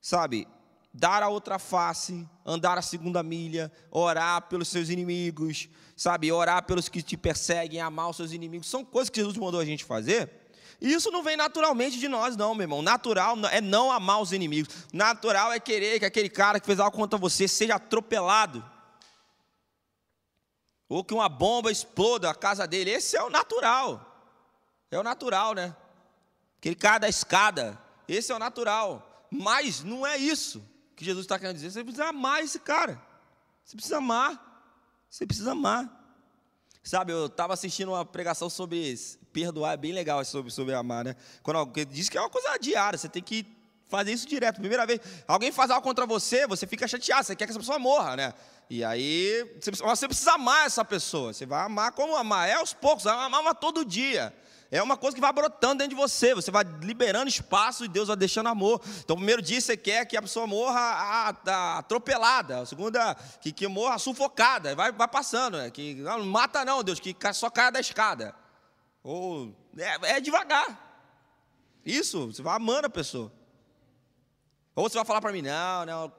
Sabe, dar a outra face, andar a segunda milha, orar pelos seus inimigos, sabe, orar pelos que te perseguem, amar os seus inimigos, são coisas que Jesus mandou a gente fazer e isso não vem naturalmente de nós, não, meu irmão. Natural é não amar os inimigos. Natural é querer que aquele cara que fez algo contra você seja atropelado. Ou que uma bomba exploda a casa dele. Esse é o natural. É o natural, né? Aquele cara da escada. Esse é o natural. Mas não é isso que Jesus está querendo dizer. Você precisa amar esse cara. Você precisa amar. Você precisa amar. Sabe, eu estava assistindo uma pregação sobre perdoar, é bem legal sobre, sobre amar, né? Quando alguém diz que é uma coisa diária, você tem que fazer isso direto. Primeira vez, alguém faz algo contra você, você fica chateado, você quer que essa pessoa morra, né? E aí, você precisa amar essa pessoa. Você vai amar como amar? É aos poucos, amar todo dia. É uma coisa que vai brotando dentro de você. Você vai liberando espaço e Deus vai deixando amor. Então, primeiro dia você quer que a pessoa morra atropelada. O segundo, que, que morra sufocada. Vai, vai passando. Né? Que, não, mata não, Deus, que só caia da escada. Ou é, é devagar. Isso, você vai amando a pessoa. Ou você vai falar para mim, não, não,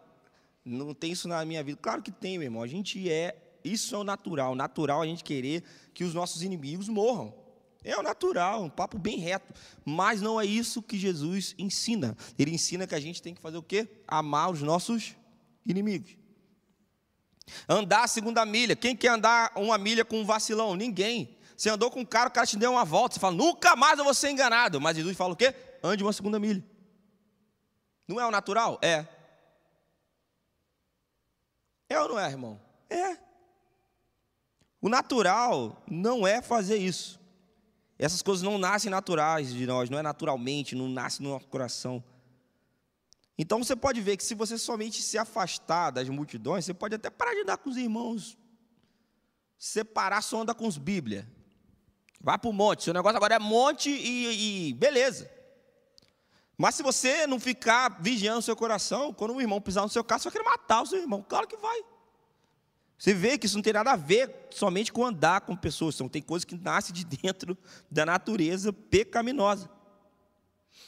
não tem isso na minha vida. Claro que tem, meu irmão. A gente é, isso é o natural. Natural a gente querer que os nossos inimigos morram. É o natural, um papo bem reto. Mas não é isso que Jesus ensina. Ele ensina que a gente tem que fazer o quê? Amar os nossos inimigos. Andar a segunda milha. Quem quer andar uma milha com um vacilão? Ninguém. Você andou com um cara, o cara te deu uma volta. Você fala, nunca mais eu vou ser enganado. Mas Jesus fala o quê? Ande uma segunda milha. Não é o natural? É. É ou não é, irmão? É. O natural não é fazer isso. Essas coisas não nascem naturais de nós, não é naturalmente, não nasce no nosso coração. Então você pode ver que se você somente se afastar das multidões, você pode até parar de andar com os irmãos. Separar só andar com os Bíblia. Vai para o monte. Seu negócio agora é monte e, e beleza. Mas se você não ficar vigiando o seu coração, quando um irmão pisar no seu carro, você vai querer matar o seu irmão. Claro que vai. Você vê que isso não tem nada a ver somente com andar com pessoas, são, tem coisas que nascem de dentro da natureza pecaminosa.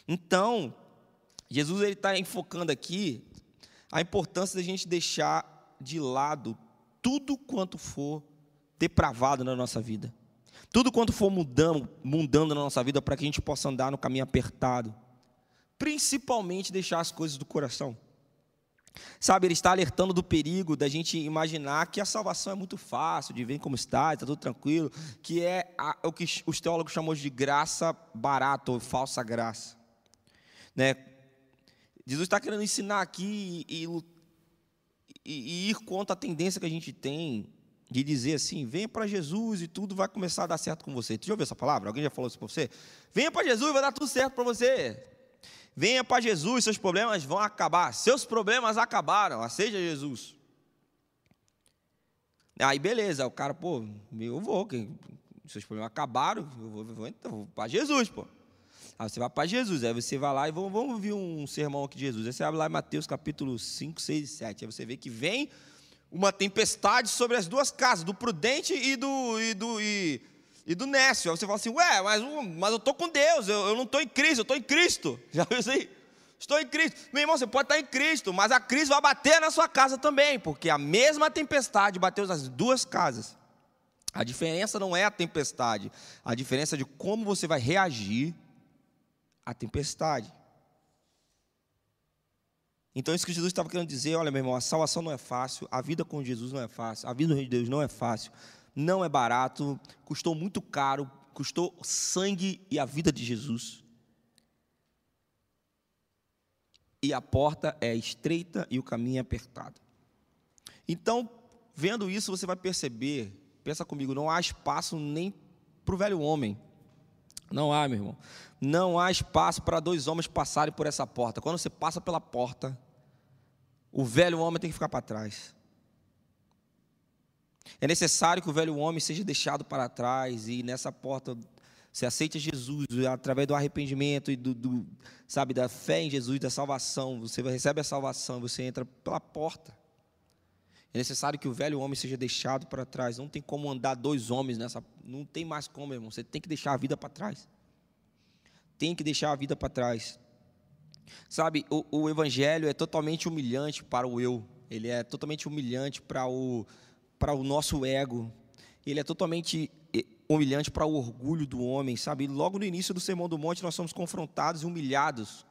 Então, Jesus está enfocando aqui a importância da gente deixar de lado tudo quanto for depravado na nossa vida. Tudo quanto for mudando, mudando na nossa vida para que a gente possa andar no caminho apertado. Principalmente deixar as coisas do coração. Sabe, ele está alertando do perigo da gente imaginar que a salvação é muito fácil, de ver como está, está tudo tranquilo, que é a, o que os teólogos chamam de graça barata ou falsa graça. Né? Jesus está querendo ensinar aqui e, e, e, ir contra a tendência que a gente tem de dizer assim: venha para Jesus e tudo vai começar a dar certo com você. Você já ouviu essa palavra? Alguém já falou isso para você? Venha para Jesus e vai dar tudo certo para você. Venha para Jesus, seus problemas vão acabar. Seus problemas acabaram, aceja Jesus. Aí beleza, o cara, pô, eu vou, seus problemas acabaram, eu vou, vou, então, vou para Jesus, pô. Aí você vai para Jesus, aí você vai lá e vamos, vamos ouvir um sermão aqui de Jesus. Aí você abre lá em Mateus capítulo 5, 6 e 7. Aí você vê que vem uma tempestade sobre as duas casas, do prudente e do, e do, e, e do Nécio. Aí você fala assim, ué, mas, mas eu estou com Deus, eu, eu não estou em Cristo, eu estou em Cristo. Já viu isso aí? Estou em Cristo. Meu irmão, você pode estar em Cristo, mas a crise vai bater na sua casa também, porque a mesma tempestade bateu nas duas casas. A diferença não é a tempestade, a diferença é de como você vai reagir à tempestade. Então, isso que Jesus estava querendo dizer: olha, meu irmão, a salvação não é fácil, a vida com Jesus não é fácil, a vida no reino de Deus não é fácil não é barato, custou muito caro custou sangue e a vida de Jesus. E a porta é estreita e o caminho é apertado. Então, vendo isso, você vai perceber, pensa comigo, não há espaço nem para o velho homem. Não há, meu irmão. Não há espaço para dois homens passarem por essa porta. Quando você passa pela porta, o velho homem tem que ficar para trás. É necessário que o velho homem seja deixado para trás e nessa porta você aceita Jesus através do arrependimento e do, do, sabe da fé em Jesus, da salvação. Você recebe a salvação, você entra pela porta. É necessário que o velho homem seja deixado para trás. Não tem como andar dois homens nessa. Não tem mais como, irmão. Você tem que deixar a vida para trás. Tem que deixar a vida para trás. Sabe, o, o evangelho é totalmente humilhante para o eu. Ele é totalmente humilhante para o, para o nosso ego. Ele é totalmente eh, humilhante para o orgulho do homem, sabe? Logo no início do Sermão do Monte, nós somos confrontados e humilhados.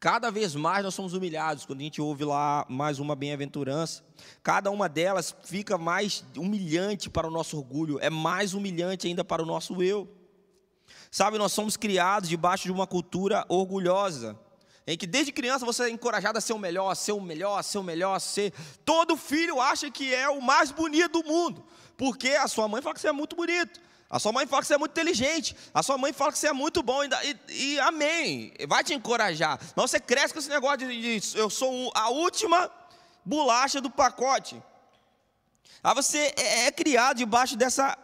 Cada vez mais nós somos humilhados quando a gente ouve lá mais uma bem-aventurança. Cada uma delas fica mais humilhante para o nosso orgulho, é mais humilhante ainda para o nosso eu. Sabe, nós somos criados debaixo de uma cultura orgulhosa, em que desde criança você é encorajado a ser o melhor, a ser o melhor, a ser o melhor, a ser. Todo filho acha que é o mais bonito do mundo, porque a sua mãe fala que você é muito bonito. A sua mãe fala que você é muito inteligente. A sua mãe fala que você é muito bom. E, e, e amém. Vai te encorajar. Mas você cresce com esse negócio de, de eu sou a última bolacha do pacote. Aí você é, é criado debaixo dessa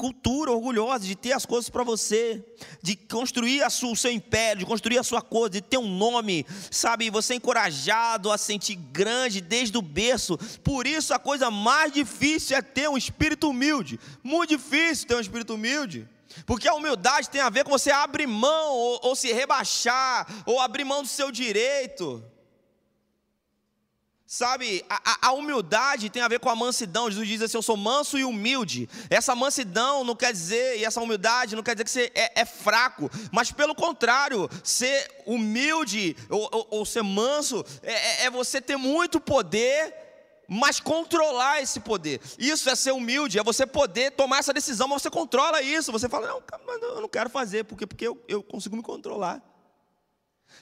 cultura orgulhosa de ter as coisas para você, de construir sua, o seu império, de construir a sua coisa, de ter um nome, sabe? Você é encorajado a sentir grande desde o berço. Por isso, a coisa mais difícil é ter um espírito humilde. Muito difícil ter um espírito humilde. Porque a humildade tem a ver com você abrir mão, ou, ou se rebaixar, ou abrir mão do seu direito. Sabe, a, a, humildade tem a ver com a mansidão. Jesus diz assim: Eu sou manso e humilde. Essa mansidão não quer dizer, e essa humildade não quer dizer que você é, é fraco, mas pelo contrário, ser humilde ou, ou, ou ser manso é, é, é você ter muito poder, mas controlar esse poder. Isso é ser humilde, é você poder tomar essa decisão, mas você controla isso. Você fala: Não, eu não quero fazer, porque, porque eu, eu consigo me controlar.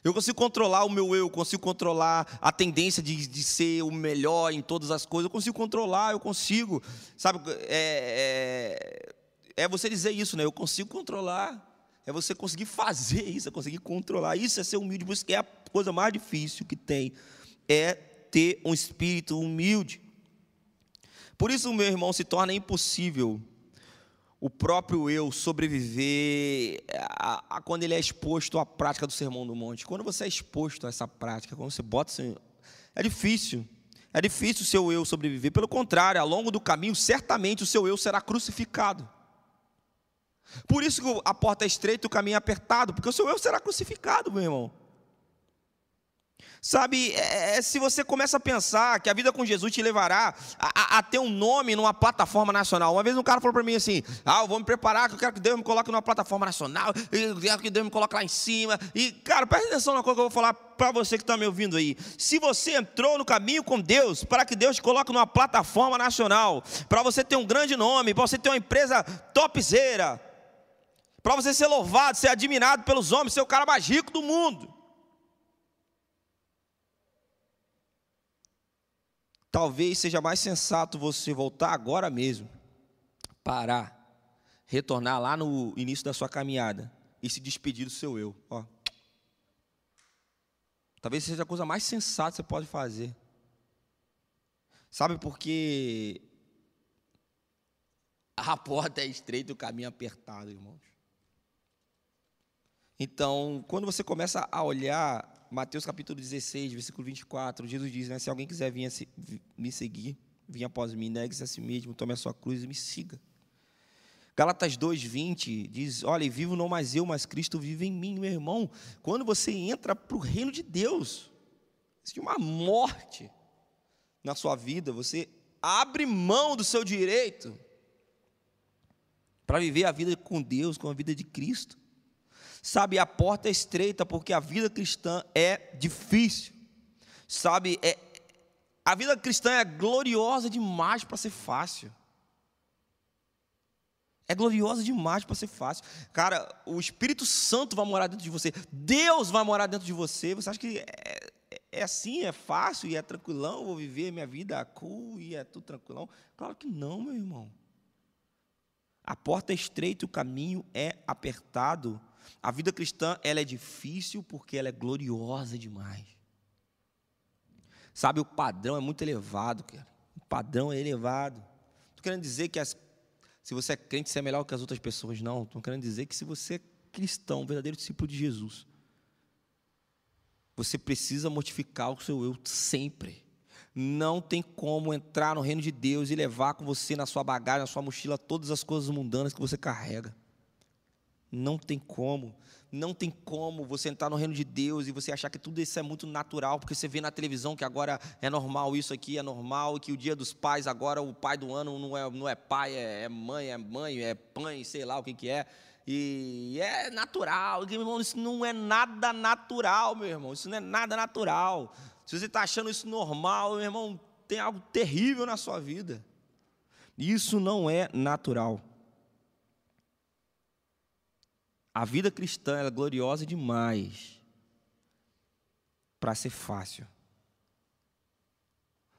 Eu consigo controlar o meu eu, consigo controlar a tendência de, de ser o melhor em todas as coisas. Eu consigo controlar, eu consigo. Sabe, é, é, é você dizer isso, né? Eu consigo controlar. É você conseguir fazer isso, é conseguir controlar. Isso é ser humilde, por isso que é a coisa mais difícil que tem. É ter um espírito humilde. Por isso, meu irmão, se torna impossível o próprio eu sobreviver a, a, quando ele é exposto à prática do sermão do monte. Quando você é exposto a essa prática, quando você bota é difícil. É difícil o seu eu sobreviver. Pelo contrário, ao longo do caminho, certamente o seu eu será crucificado. Por isso que a porta é estreita e o caminho é apertado, porque o seu eu será crucificado, meu irmão. Sabe, é, é, se você começa a pensar que a vida com Jesus te levará a, a, a, ter um nome numa plataforma nacional. Uma vez um cara falou para mim assim: Ah, eu vou me preparar, que eu quero que Deus me coloque numa plataforma nacional, eu quero que Deus me coloque lá em cima. E, cara, presta atenção na coisa que eu vou falar para você que está me ouvindo aí. Se você entrou no caminho com Deus, para que Deus te coloque numa plataforma nacional, para você ter um grande nome, para você ter uma empresa topzera, para você ser louvado, ser admirado pelos homens, ser o cara mais rico do mundo. Talvez seja mais sensato você voltar agora mesmo, parar, retornar lá no início da sua caminhada e se despedir do seu eu. Ó. Talvez seja a coisa mais sensata que você pode fazer. Sabe por que a porta é estreita e o caminho é apertado, irmãos? Então, quando você começa a olhar Mateus capítulo 16, versículo 24, Jesus diz, né, se alguém quiser vir me seguir, venha após mim, negue-se a si mesmo, tome a sua cruz e me siga. Galatas 2:20 diz: Olha, vivo não mais eu, mas Cristo vive em mim, meu irmão. Quando você entra para o reino de Deus, existe uma morte na sua vida, você abre mão do seu direito para viver a vida com Deus, com a vida de Cristo. Sabe, a porta é estreita porque a vida cristã é difícil. Sabe, é, a vida cristã é gloriosa demais para ser fácil. É gloriosa demais para ser fácil. Cara, o Espírito Santo vai morar dentro de você. Deus vai morar dentro de você. Você acha que é, é, é assim, é fácil e é tranquilão? Vou viver minha vida cool e é tudo tranquilão? Claro que não, meu irmão. A porta é estreita, o caminho é apertado. A vida cristã ela é difícil porque ela é gloriosa demais. Sabe, o padrão é muito elevado, cara. O padrão é elevado. Estou querendo dizer que as, se você é crente, você é melhor que as outras pessoas. Não, estou querendo dizer que se você é cristão, um verdadeiro discípulo de Jesus, você precisa mortificar o seu eu sempre. Não tem como entrar no reino de Deus e levar com você na sua bagagem, na sua mochila, todas as coisas mundanas que você carrega. Não tem como. Não tem como você entrar no reino de Deus e você achar que tudo isso é muito natural, porque você vê na televisão que agora é normal, isso aqui é normal, que o dia dos pais, agora o pai do ano não é, não é pai, é, é mãe, é mãe, é pai, sei lá o que, que é. E é natural. Meu irmão, isso não é nada natural, meu irmão. Isso não é nada natural. Se você está achando isso normal, meu irmão, tem algo terrível na sua vida. Isso não é natural. A vida cristã é gloriosa demais para ser fácil.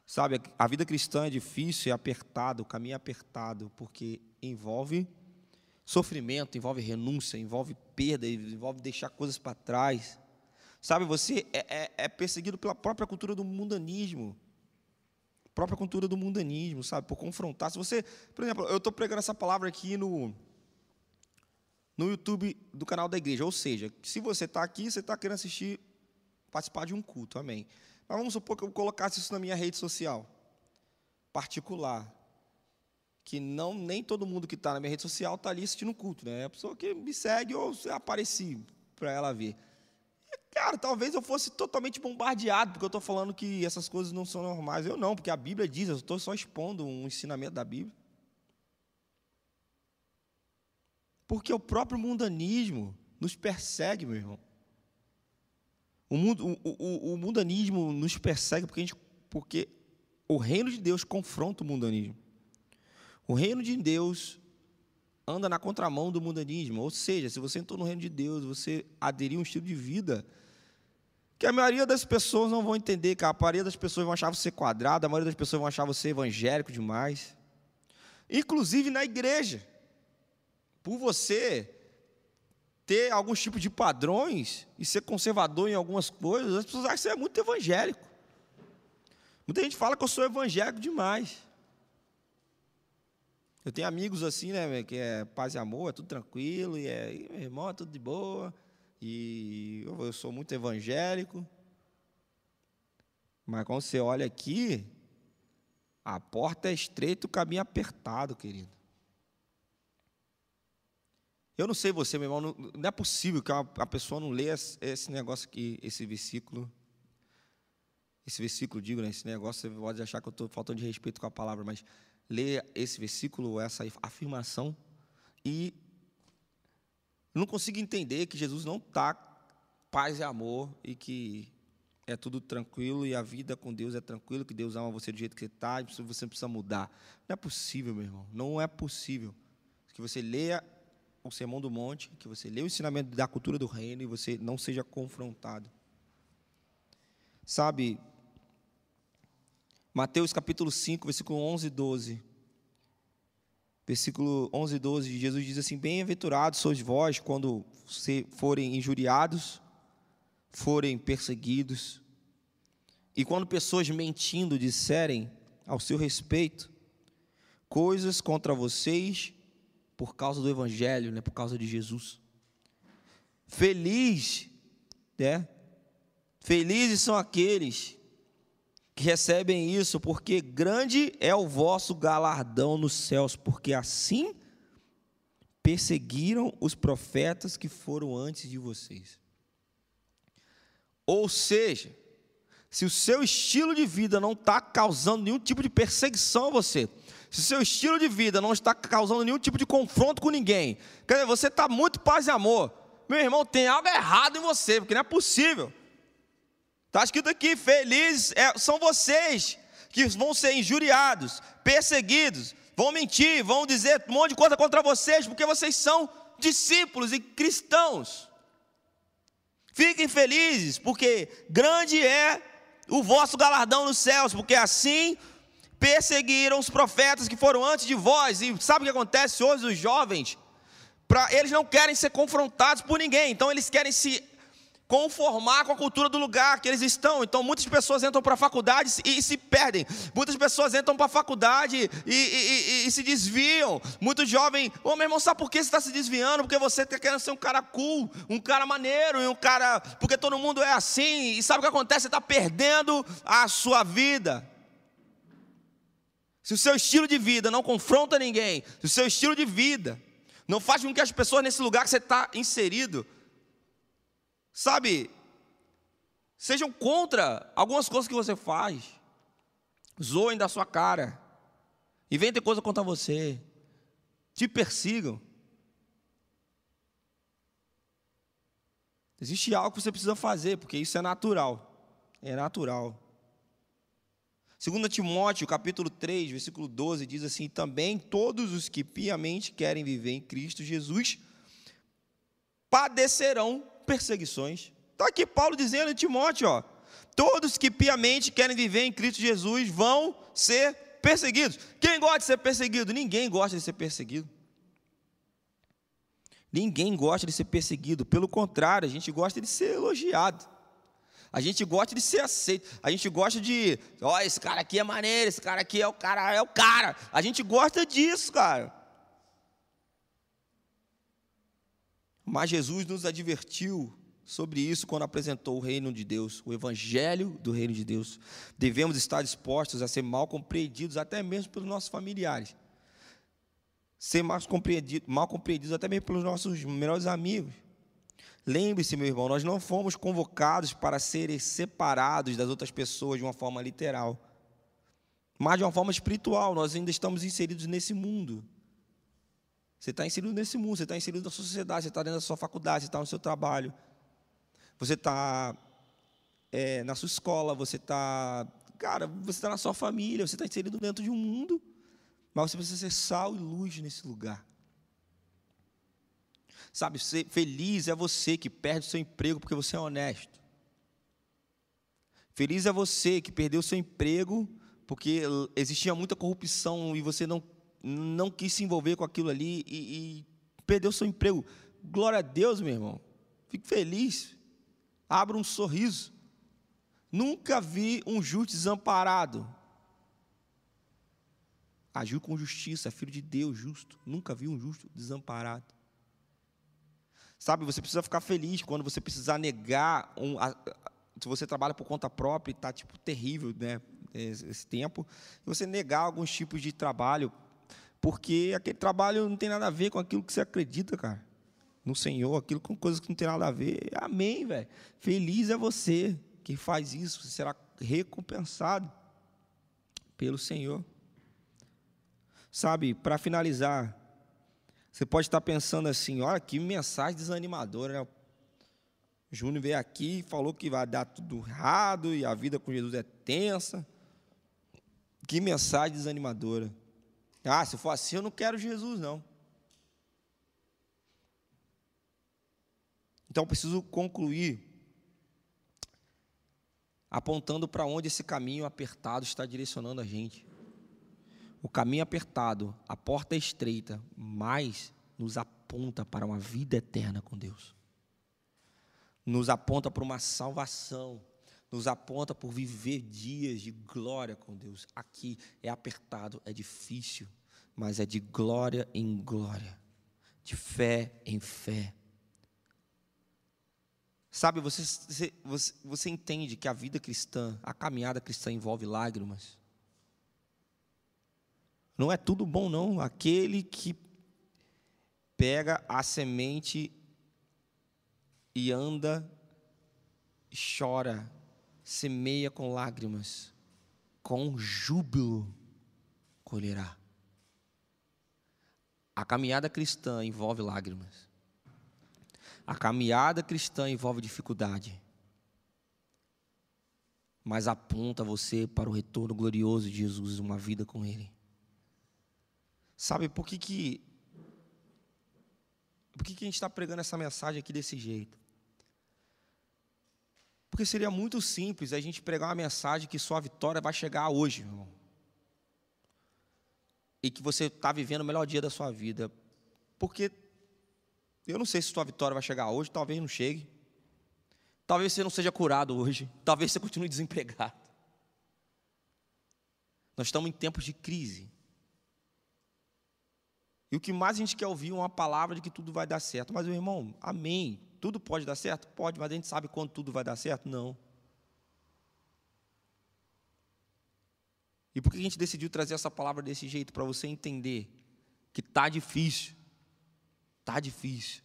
Sabe, a vida cristã é difícil, é apertado, o caminho é apertado, porque envolve sofrimento, envolve renúncia, envolve perda, envolve deixar coisas para trás. Sabe, você é, é, é, perseguido pela própria cultura do mundanismo. Própria cultura do mundanismo, sabe? Por confrontar. Se você, por exemplo, eu estou pregando essa palavra aqui no, no YouTube do canal da igreja. Ou seja, se você está aqui, você está querendo assistir, participar de um culto, amém. Mas vamos supor que eu colocasse isso na minha rede social particular. Que não nem todo mundo que está na minha rede social está ali assistindo um culto, né? É a pessoa que me segue ou apareci para ela ver. Cara, talvez eu fosse totalmente bombardeado, porque eu estou falando que essas coisas não são normais. Eu não, porque a Bíblia diz, eu estou só expondo um ensinamento da Bíblia. Porque o próprio mundanismo nos persegue, meu irmão. O, mundo, o, o, o mundanismo nos persegue porque, gente, porque o reino de Deus confronta o mundanismo. O reino de Deus anda na contramão do mundanismo. Ou seja, se você entrou no reino de Deus, você aderiu a um estilo de vida que a maioria das pessoas não vão entender, que a maioria das pessoas vão achar você quadrado, a maioria das pessoas vão achar você evangélico demais. Inclusive na igreja por você ter alguns tipos de padrões e ser conservador em algumas coisas, as pessoas acham que você é muito evangélico. Muita gente fala que eu sou evangélico demais. Eu tenho amigos assim, né, que é paz e amor, é tudo tranquilo, e é, e, meu irmão, é tudo de boa, e eu, eu sou muito evangélico. Mas quando você olha aqui, a porta é estreita, o caminho é apertado, querido. Eu não sei você, meu irmão, não, não é possível que a, a pessoa não leia esse negócio aqui, esse versículo. Esse versículo, digo, né, esse negócio, você pode achar que eu estou faltando de respeito com a palavra, mas leia esse versículo, essa afirmação, e não consigo entender que Jesus não está paz e amor e que é tudo tranquilo e a vida com Deus é tranquilo, que Deus ama você do jeito que você está, você precisa mudar. Não é possível, meu irmão, não é possível. Que você leia o Sermão do Monte, que você lê o ensinamento da cultura do reino e você não seja confrontado. Sabe, Mateus capítulo 5, versículo 11 e 12. Versículo 11 e 12, Jesus diz assim: Bem-aventurados sois vós quando forem injuriados, forem perseguidos, e quando pessoas mentindo disserem ao seu respeito coisas contra vocês por causa do Evangelho, né, por causa de Jesus. Feliz, né? Felizes são aqueles que recebem isso, porque grande é o vosso galardão nos céus, porque assim perseguiram os profetas que foram antes de vocês. Ou seja, se o seu estilo de vida não está causando nenhum tipo de perseguição a você, se seu estilo de vida não está causando nenhum tipo de confronto com ninguém, quer dizer, você está muito paz e amor. Meu irmão, tem algo errado em você, porque não é possível. Está escrito aqui: felizes é, são vocês que vão ser injuriados, perseguidos, vão mentir, vão dizer um monte de coisa contra vocês, porque vocês são discípulos e cristãos. Fiquem felizes, porque grande é o vosso galardão nos céus, porque assim perseguiram os profetas que foram antes de vós. E sabe o que acontece hoje? Os jovens, pra, eles não querem ser confrontados por ninguém, então eles querem se conformar com a cultura do lugar que eles estão. Então, muitas pessoas entram para a faculdade e, e, se perdem. Muitas pessoas entram para a faculdade e, e, e, se desviam. Muitos jovens, ô oh, meu irmão, sabe por que você está se desviando? Porque você está querendo ser um cara cool, um cara maneiro, e um cara. Porque todo mundo é assim. E sabe o que acontece? Você está perdendo a sua vida. Se o seu estilo de vida não confronta ninguém, se o seu estilo de vida não faz com que as pessoas nesse lugar que você está inserido sabe, sejam contra algumas coisas que você faz, zoem da sua cara, inventem coisa contra você, te persigam. Existe algo que você precisa fazer, porque isso é natural. É natural. 2 Timóteo, capítulo 3, versículo 12, diz assim: Também todos os que piamente querem viver em Cristo Jesus padecerão perseguições. Está aqui Paulo dizendo em Timóteo, ó, todos que piamente querem viver em Cristo Jesus vão ser perseguidos. Quem gosta de ser perseguido? Ninguém gosta de ser perseguido. Ninguém gosta de ser perseguido, pelo contrário, a gente gosta de ser elogiado. A gente gosta de ser aceito. A gente gosta de, ó, oh, esse cara aqui é maneiro, esse cara aqui é o cara, é o cara. A gente gosta disso, cara. Mas Jesus nos advertiu sobre isso quando apresentou o reino de Deus, o evangelho do reino de Deus. Devemos estar dispostos a ser mal compreendidos até mesmo pelos nossos familiares. Ser mal mal compreendidos até mesmo pelos nossos melhores amigos. Lembre-se, meu irmão, nós não fomos convocados para serem separados das outras pessoas de uma forma literal, mas de uma forma espiritual. Nós ainda estamos inseridos nesse mundo. Você está inserido nesse mundo, você está inserido na sociedade, você está dentro da sua faculdade, você está no seu trabalho, você está é, na sua escola, você está. Cara, você está na sua família, você está inserido dentro de um mundo, mas você precisa ser sal e luz nesse lugar. Sabe, ser feliz é você que perde o seu emprego porque você é honesto. Feliz é você que perdeu o seu emprego porque existia muita corrupção e você não não quis se envolver com aquilo ali e, e perdeu seu emprego. Glória a Deus, meu irmão. Fique feliz. Abra um sorriso. Nunca vi um justo desamparado. Agiu com justiça, filho de Deus, justo. Nunca vi um justo desamparado. Sabe, você precisa ficar feliz quando você precisar negar um, a, se você trabalha por conta própria e está tipo terrível, né, esse tempo, você negar alguns tipos de trabalho porque aquele trabalho não tem nada a ver com aquilo que você acredita, cara. No Senhor, aquilo com coisas que não tem nada a ver. Amém, velho. Feliz é você que faz isso, você será recompensado pelo Senhor. Sabe, para finalizar, você pode estar pensando assim: olha que mensagem desanimadora, né? Júnior veio aqui e falou que vai dar tudo errado e a vida com Jesus é tensa. Que mensagem desanimadora. Ah, se for assim, eu não quero Jesus, não. Então, preciso concluir apontando para onde esse caminho apertado está direcionando a gente. O caminho apertado, a porta é estreita, mas nos aponta para uma vida eterna com Deus. Nos aponta para uma salvação nos aponta por viver dias de glória com Deus. Aqui é apertado, é difícil, mas é de glória em glória, de fé em fé. Sabe, você, você, você entende que a vida cristã, a caminhada cristã envolve lágrimas. Não é tudo bom, não. Aquele que pega a semente e anda, chora, semeia com lágrimas, com júbilo colherá. A caminhada cristã envolve lágrimas. A caminhada cristã envolve dificuldade. Mas aponta você para o retorno glorioso de Jesus, uma vida com Ele. Sabe por que que por que, que a gente está pregando essa mensagem aqui desse jeito? Porque seria muito simples a gente pregar uma mensagem que sua vitória vai chegar hoje, irmão. E que você está vivendo o melhor dia da sua vida. Porque eu não sei se sua vitória vai chegar hoje, talvez não chegue. Talvez você não seja curado hoje. Talvez você continue desempregado. Nós estamos em tempos de crise. E o que mais a gente quer ouvir é uma palavra de que tudo vai dar certo. Mas, meu irmão, amém. Tudo pode dar certo? Pode, mas a gente sabe quando tudo vai dar certo? Não. E por que a gente decidiu trazer essa palavra desse jeito? Para você entender que tá difícil. Tá difícil.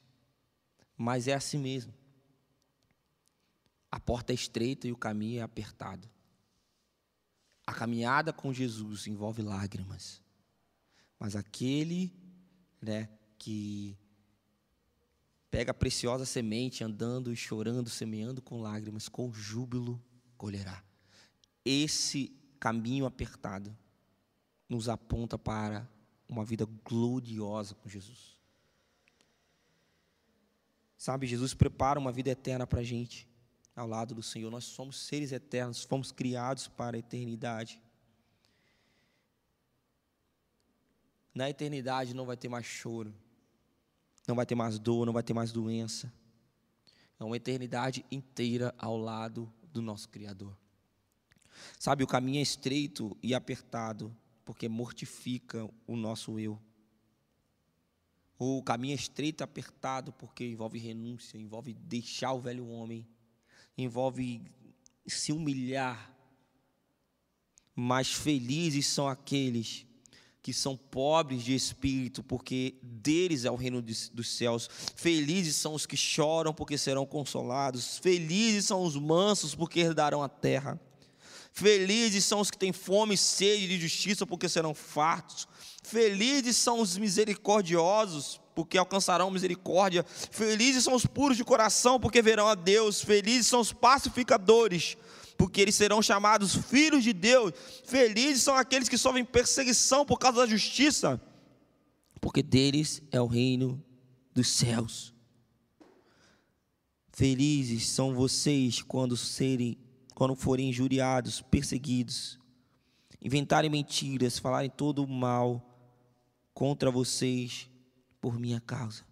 Mas é assim mesmo. A porta é estreita e o caminho é apertado. A caminhada com Jesus envolve lágrimas. Mas aquele né, que pega a preciosa semente, andando e chorando, semeando com lágrimas, com júbilo colherá. Esse caminho apertado nos aponta para uma vida gloriosa com Jesus. Sabe, Jesus prepara uma vida eterna para a gente, ao lado do Senhor. Nós somos seres eternos, fomos criados para a eternidade. Na eternidade não vai ter mais choro, não vai ter mais dor, não vai ter mais doença. É uma eternidade inteira ao lado do nosso Criador. Sabe, o caminho é estreito e apertado, porque mortifica o nosso eu. O caminho é estreito e apertado, porque envolve renúncia, envolve deixar o velho homem, envolve se humilhar. Mas felizes são aqueles que são pobres de espírito, porque deles é o reino dos céus. Felizes são os que choram, porque serão consolados. Felizes são os mansos, porque herdarão a terra. Felizes são os que têm fome e sede de justiça, porque serão fartos. Felizes são os misericordiosos, porque alcançarão misericórdia. Felizes são os puros de coração, porque verão a Deus. Felizes são os pacificadores, porque eles serão chamados filhos de Deus. Felizes são aqueles que sofrem perseguição por causa da justiça, porque deles é o reino dos céus. Felizes são vocês quando serem quando forem injuriados, perseguidos, inventarem mentiras, falarem todo o mal contra vocês por minha causa.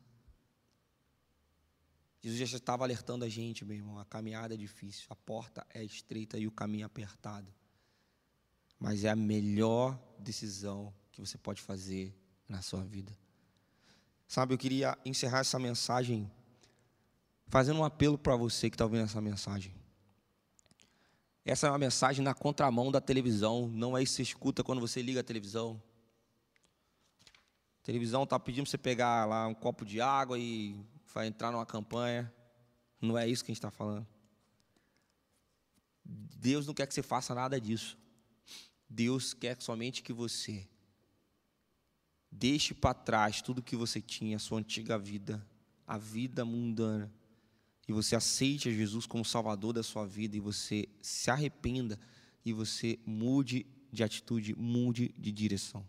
Jesus já estava alertando a gente, meu irmão. A caminhada é difícil, a porta é estreita e o caminho apertado. Mas é a melhor decisão que você pode fazer na sua vida. Sabe, eu queria encerrar essa mensagem fazendo um apelo para você que está ouvindo essa mensagem. Essa é uma mensagem na contramão da televisão, não é isso que você escuta quando você liga a televisão. A televisão está pedindo você pegar lá um copo de água e vai entrar numa campanha. Não é isso que a gente está falando. Deus não quer que você faça nada disso. Deus quer somente que você deixe para trás tudo que você tinha, a sua antiga vida, a vida mundana, e você aceite a Jesus como Salvador da sua vida, e você se arrependa, e você mude de atitude, mude de direção.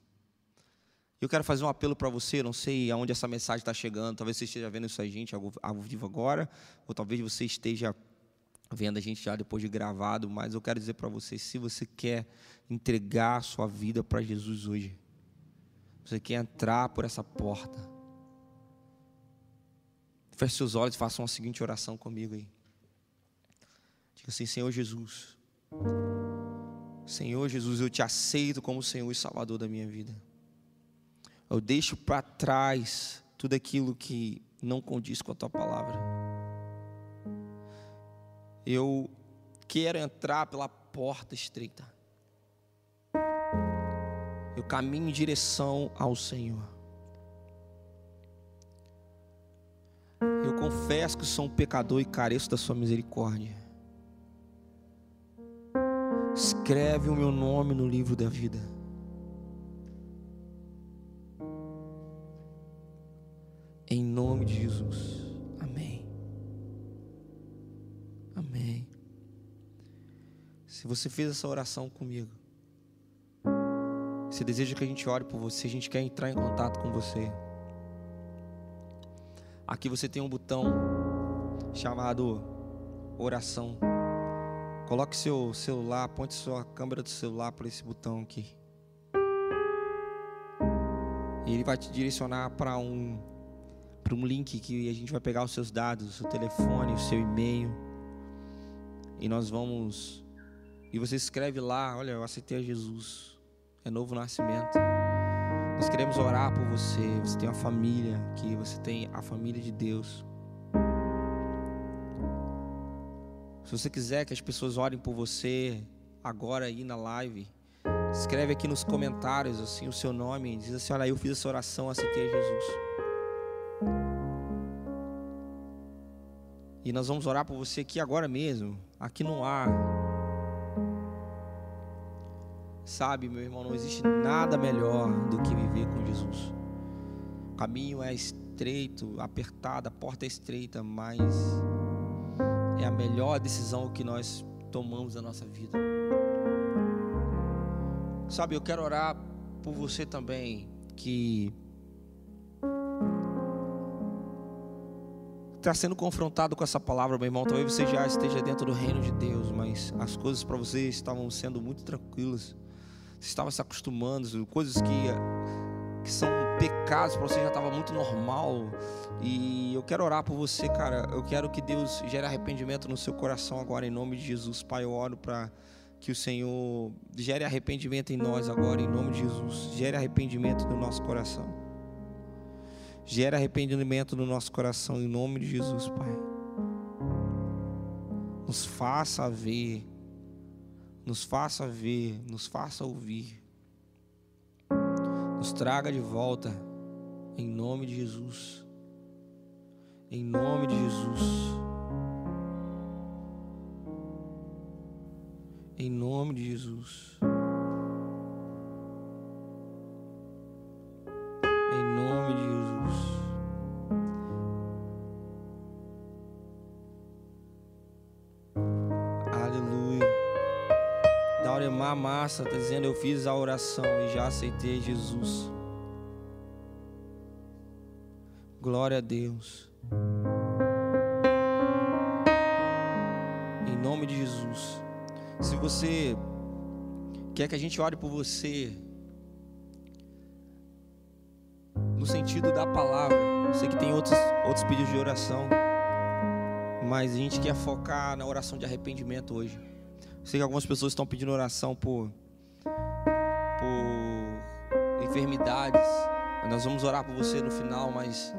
Eu quero fazer um apelo para você, não sei aonde essa mensagem está chegando, talvez você esteja vendo isso a gente ao vivo agora, ou talvez você esteja vendo a gente já depois de gravado, mas eu quero dizer para você, se você quer entregar a sua vida para Jesus hoje, você quer entrar por essa porta, feche seus olhos e faça uma seguinte oração comigo aí. Diga assim, Senhor Jesus, Senhor Jesus, eu te aceito como Senhor e Salvador da minha vida. Eu deixo para trás tudo aquilo que não condiz com a tua palavra. Eu quero entrar pela porta estreita. Eu caminho em direção ao Senhor. Eu confesso que sou um pecador e careço da Sua misericórdia. Escreve o meu nome no livro da vida. Em nome de Jesus. Amém. Amém. Se você fez essa oração comigo, se Você deseja que a gente ore por você, a gente quer entrar em contato com você. Aqui você tem um botão chamado oração. Coloque seu celular, aponte sua câmera do celular para esse botão aqui. E ele vai te direcionar para um para um link que a gente vai pegar os seus dados, o seu telefone, o seu e-mail. E nós vamos e você escreve lá, olha, eu aceitei a Jesus. É novo nascimento. Nós queremos orar por você. Você tem uma família aqui, você tem a família de Deus. Se você quiser que as pessoas orem por você agora aí na live, escreve aqui nos comentários assim o seu nome, diz assim: "Olha, eu fiz essa oração, aceitei Jesus". E nós vamos orar por você aqui agora mesmo, aqui no ar. Sabe, meu irmão, não existe nada melhor do que viver com Jesus. O caminho é estreito, apertado, a porta é estreita, mas é a melhor decisão que nós tomamos na nossa vida. Sabe, eu quero orar por você também que está sendo confrontado com essa palavra, meu irmão. Talvez você já esteja dentro do reino de Deus, mas as coisas para você estavam sendo muito tranquilas. Você estava se acostumando, coisas que, que são pecados para você já estava muito normal. E eu quero orar por você, cara. Eu quero que Deus gere arrependimento no seu coração agora, em nome de Jesus. Pai, eu oro para que o Senhor gere arrependimento em nós agora, em nome de Jesus. Gere arrependimento no nosso coração. Gere arrependimento no nosso coração, em nome de Jesus, Pai. Nos faça ver nos faça ver, nos faça ouvir. Nos traga de volta, em nome de Jesus. Em nome de Jesus. Em nome de Jesus. Massa, está dizendo: Eu fiz a oração e já aceitei Jesus. Glória a Deus. Em nome de Jesus. Se você quer que a gente ore por você, no sentido da palavra, eu sei que tem outros, outros pedidos de oração, mas a gente quer focar na oração de arrependimento hoje. Sei que algumas pessoas estão pedindo oração por, por enfermidades. Nós vamos orar por você no final, mas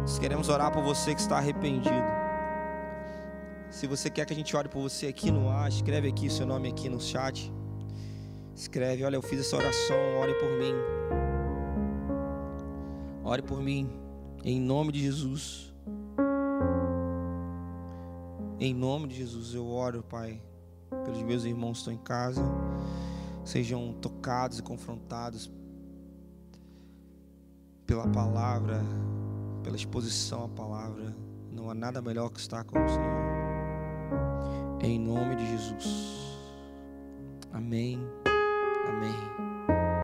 nós queremos orar por você que está arrependido. Se você quer que a gente ore por você aqui no ar, escreve aqui seu nome aqui no chat. Escreve, olha, eu fiz essa oração, ore por mim. Ore por mim, em nome de Jesus. Em nome de Jesus eu oro, Pai pelos meus irmãos que estão em casa, sejam tocados e confrontados pela palavra, pela exposição à palavra. Não há nada melhor que estar com o Senhor. Em nome de Jesus. Amém. Amém.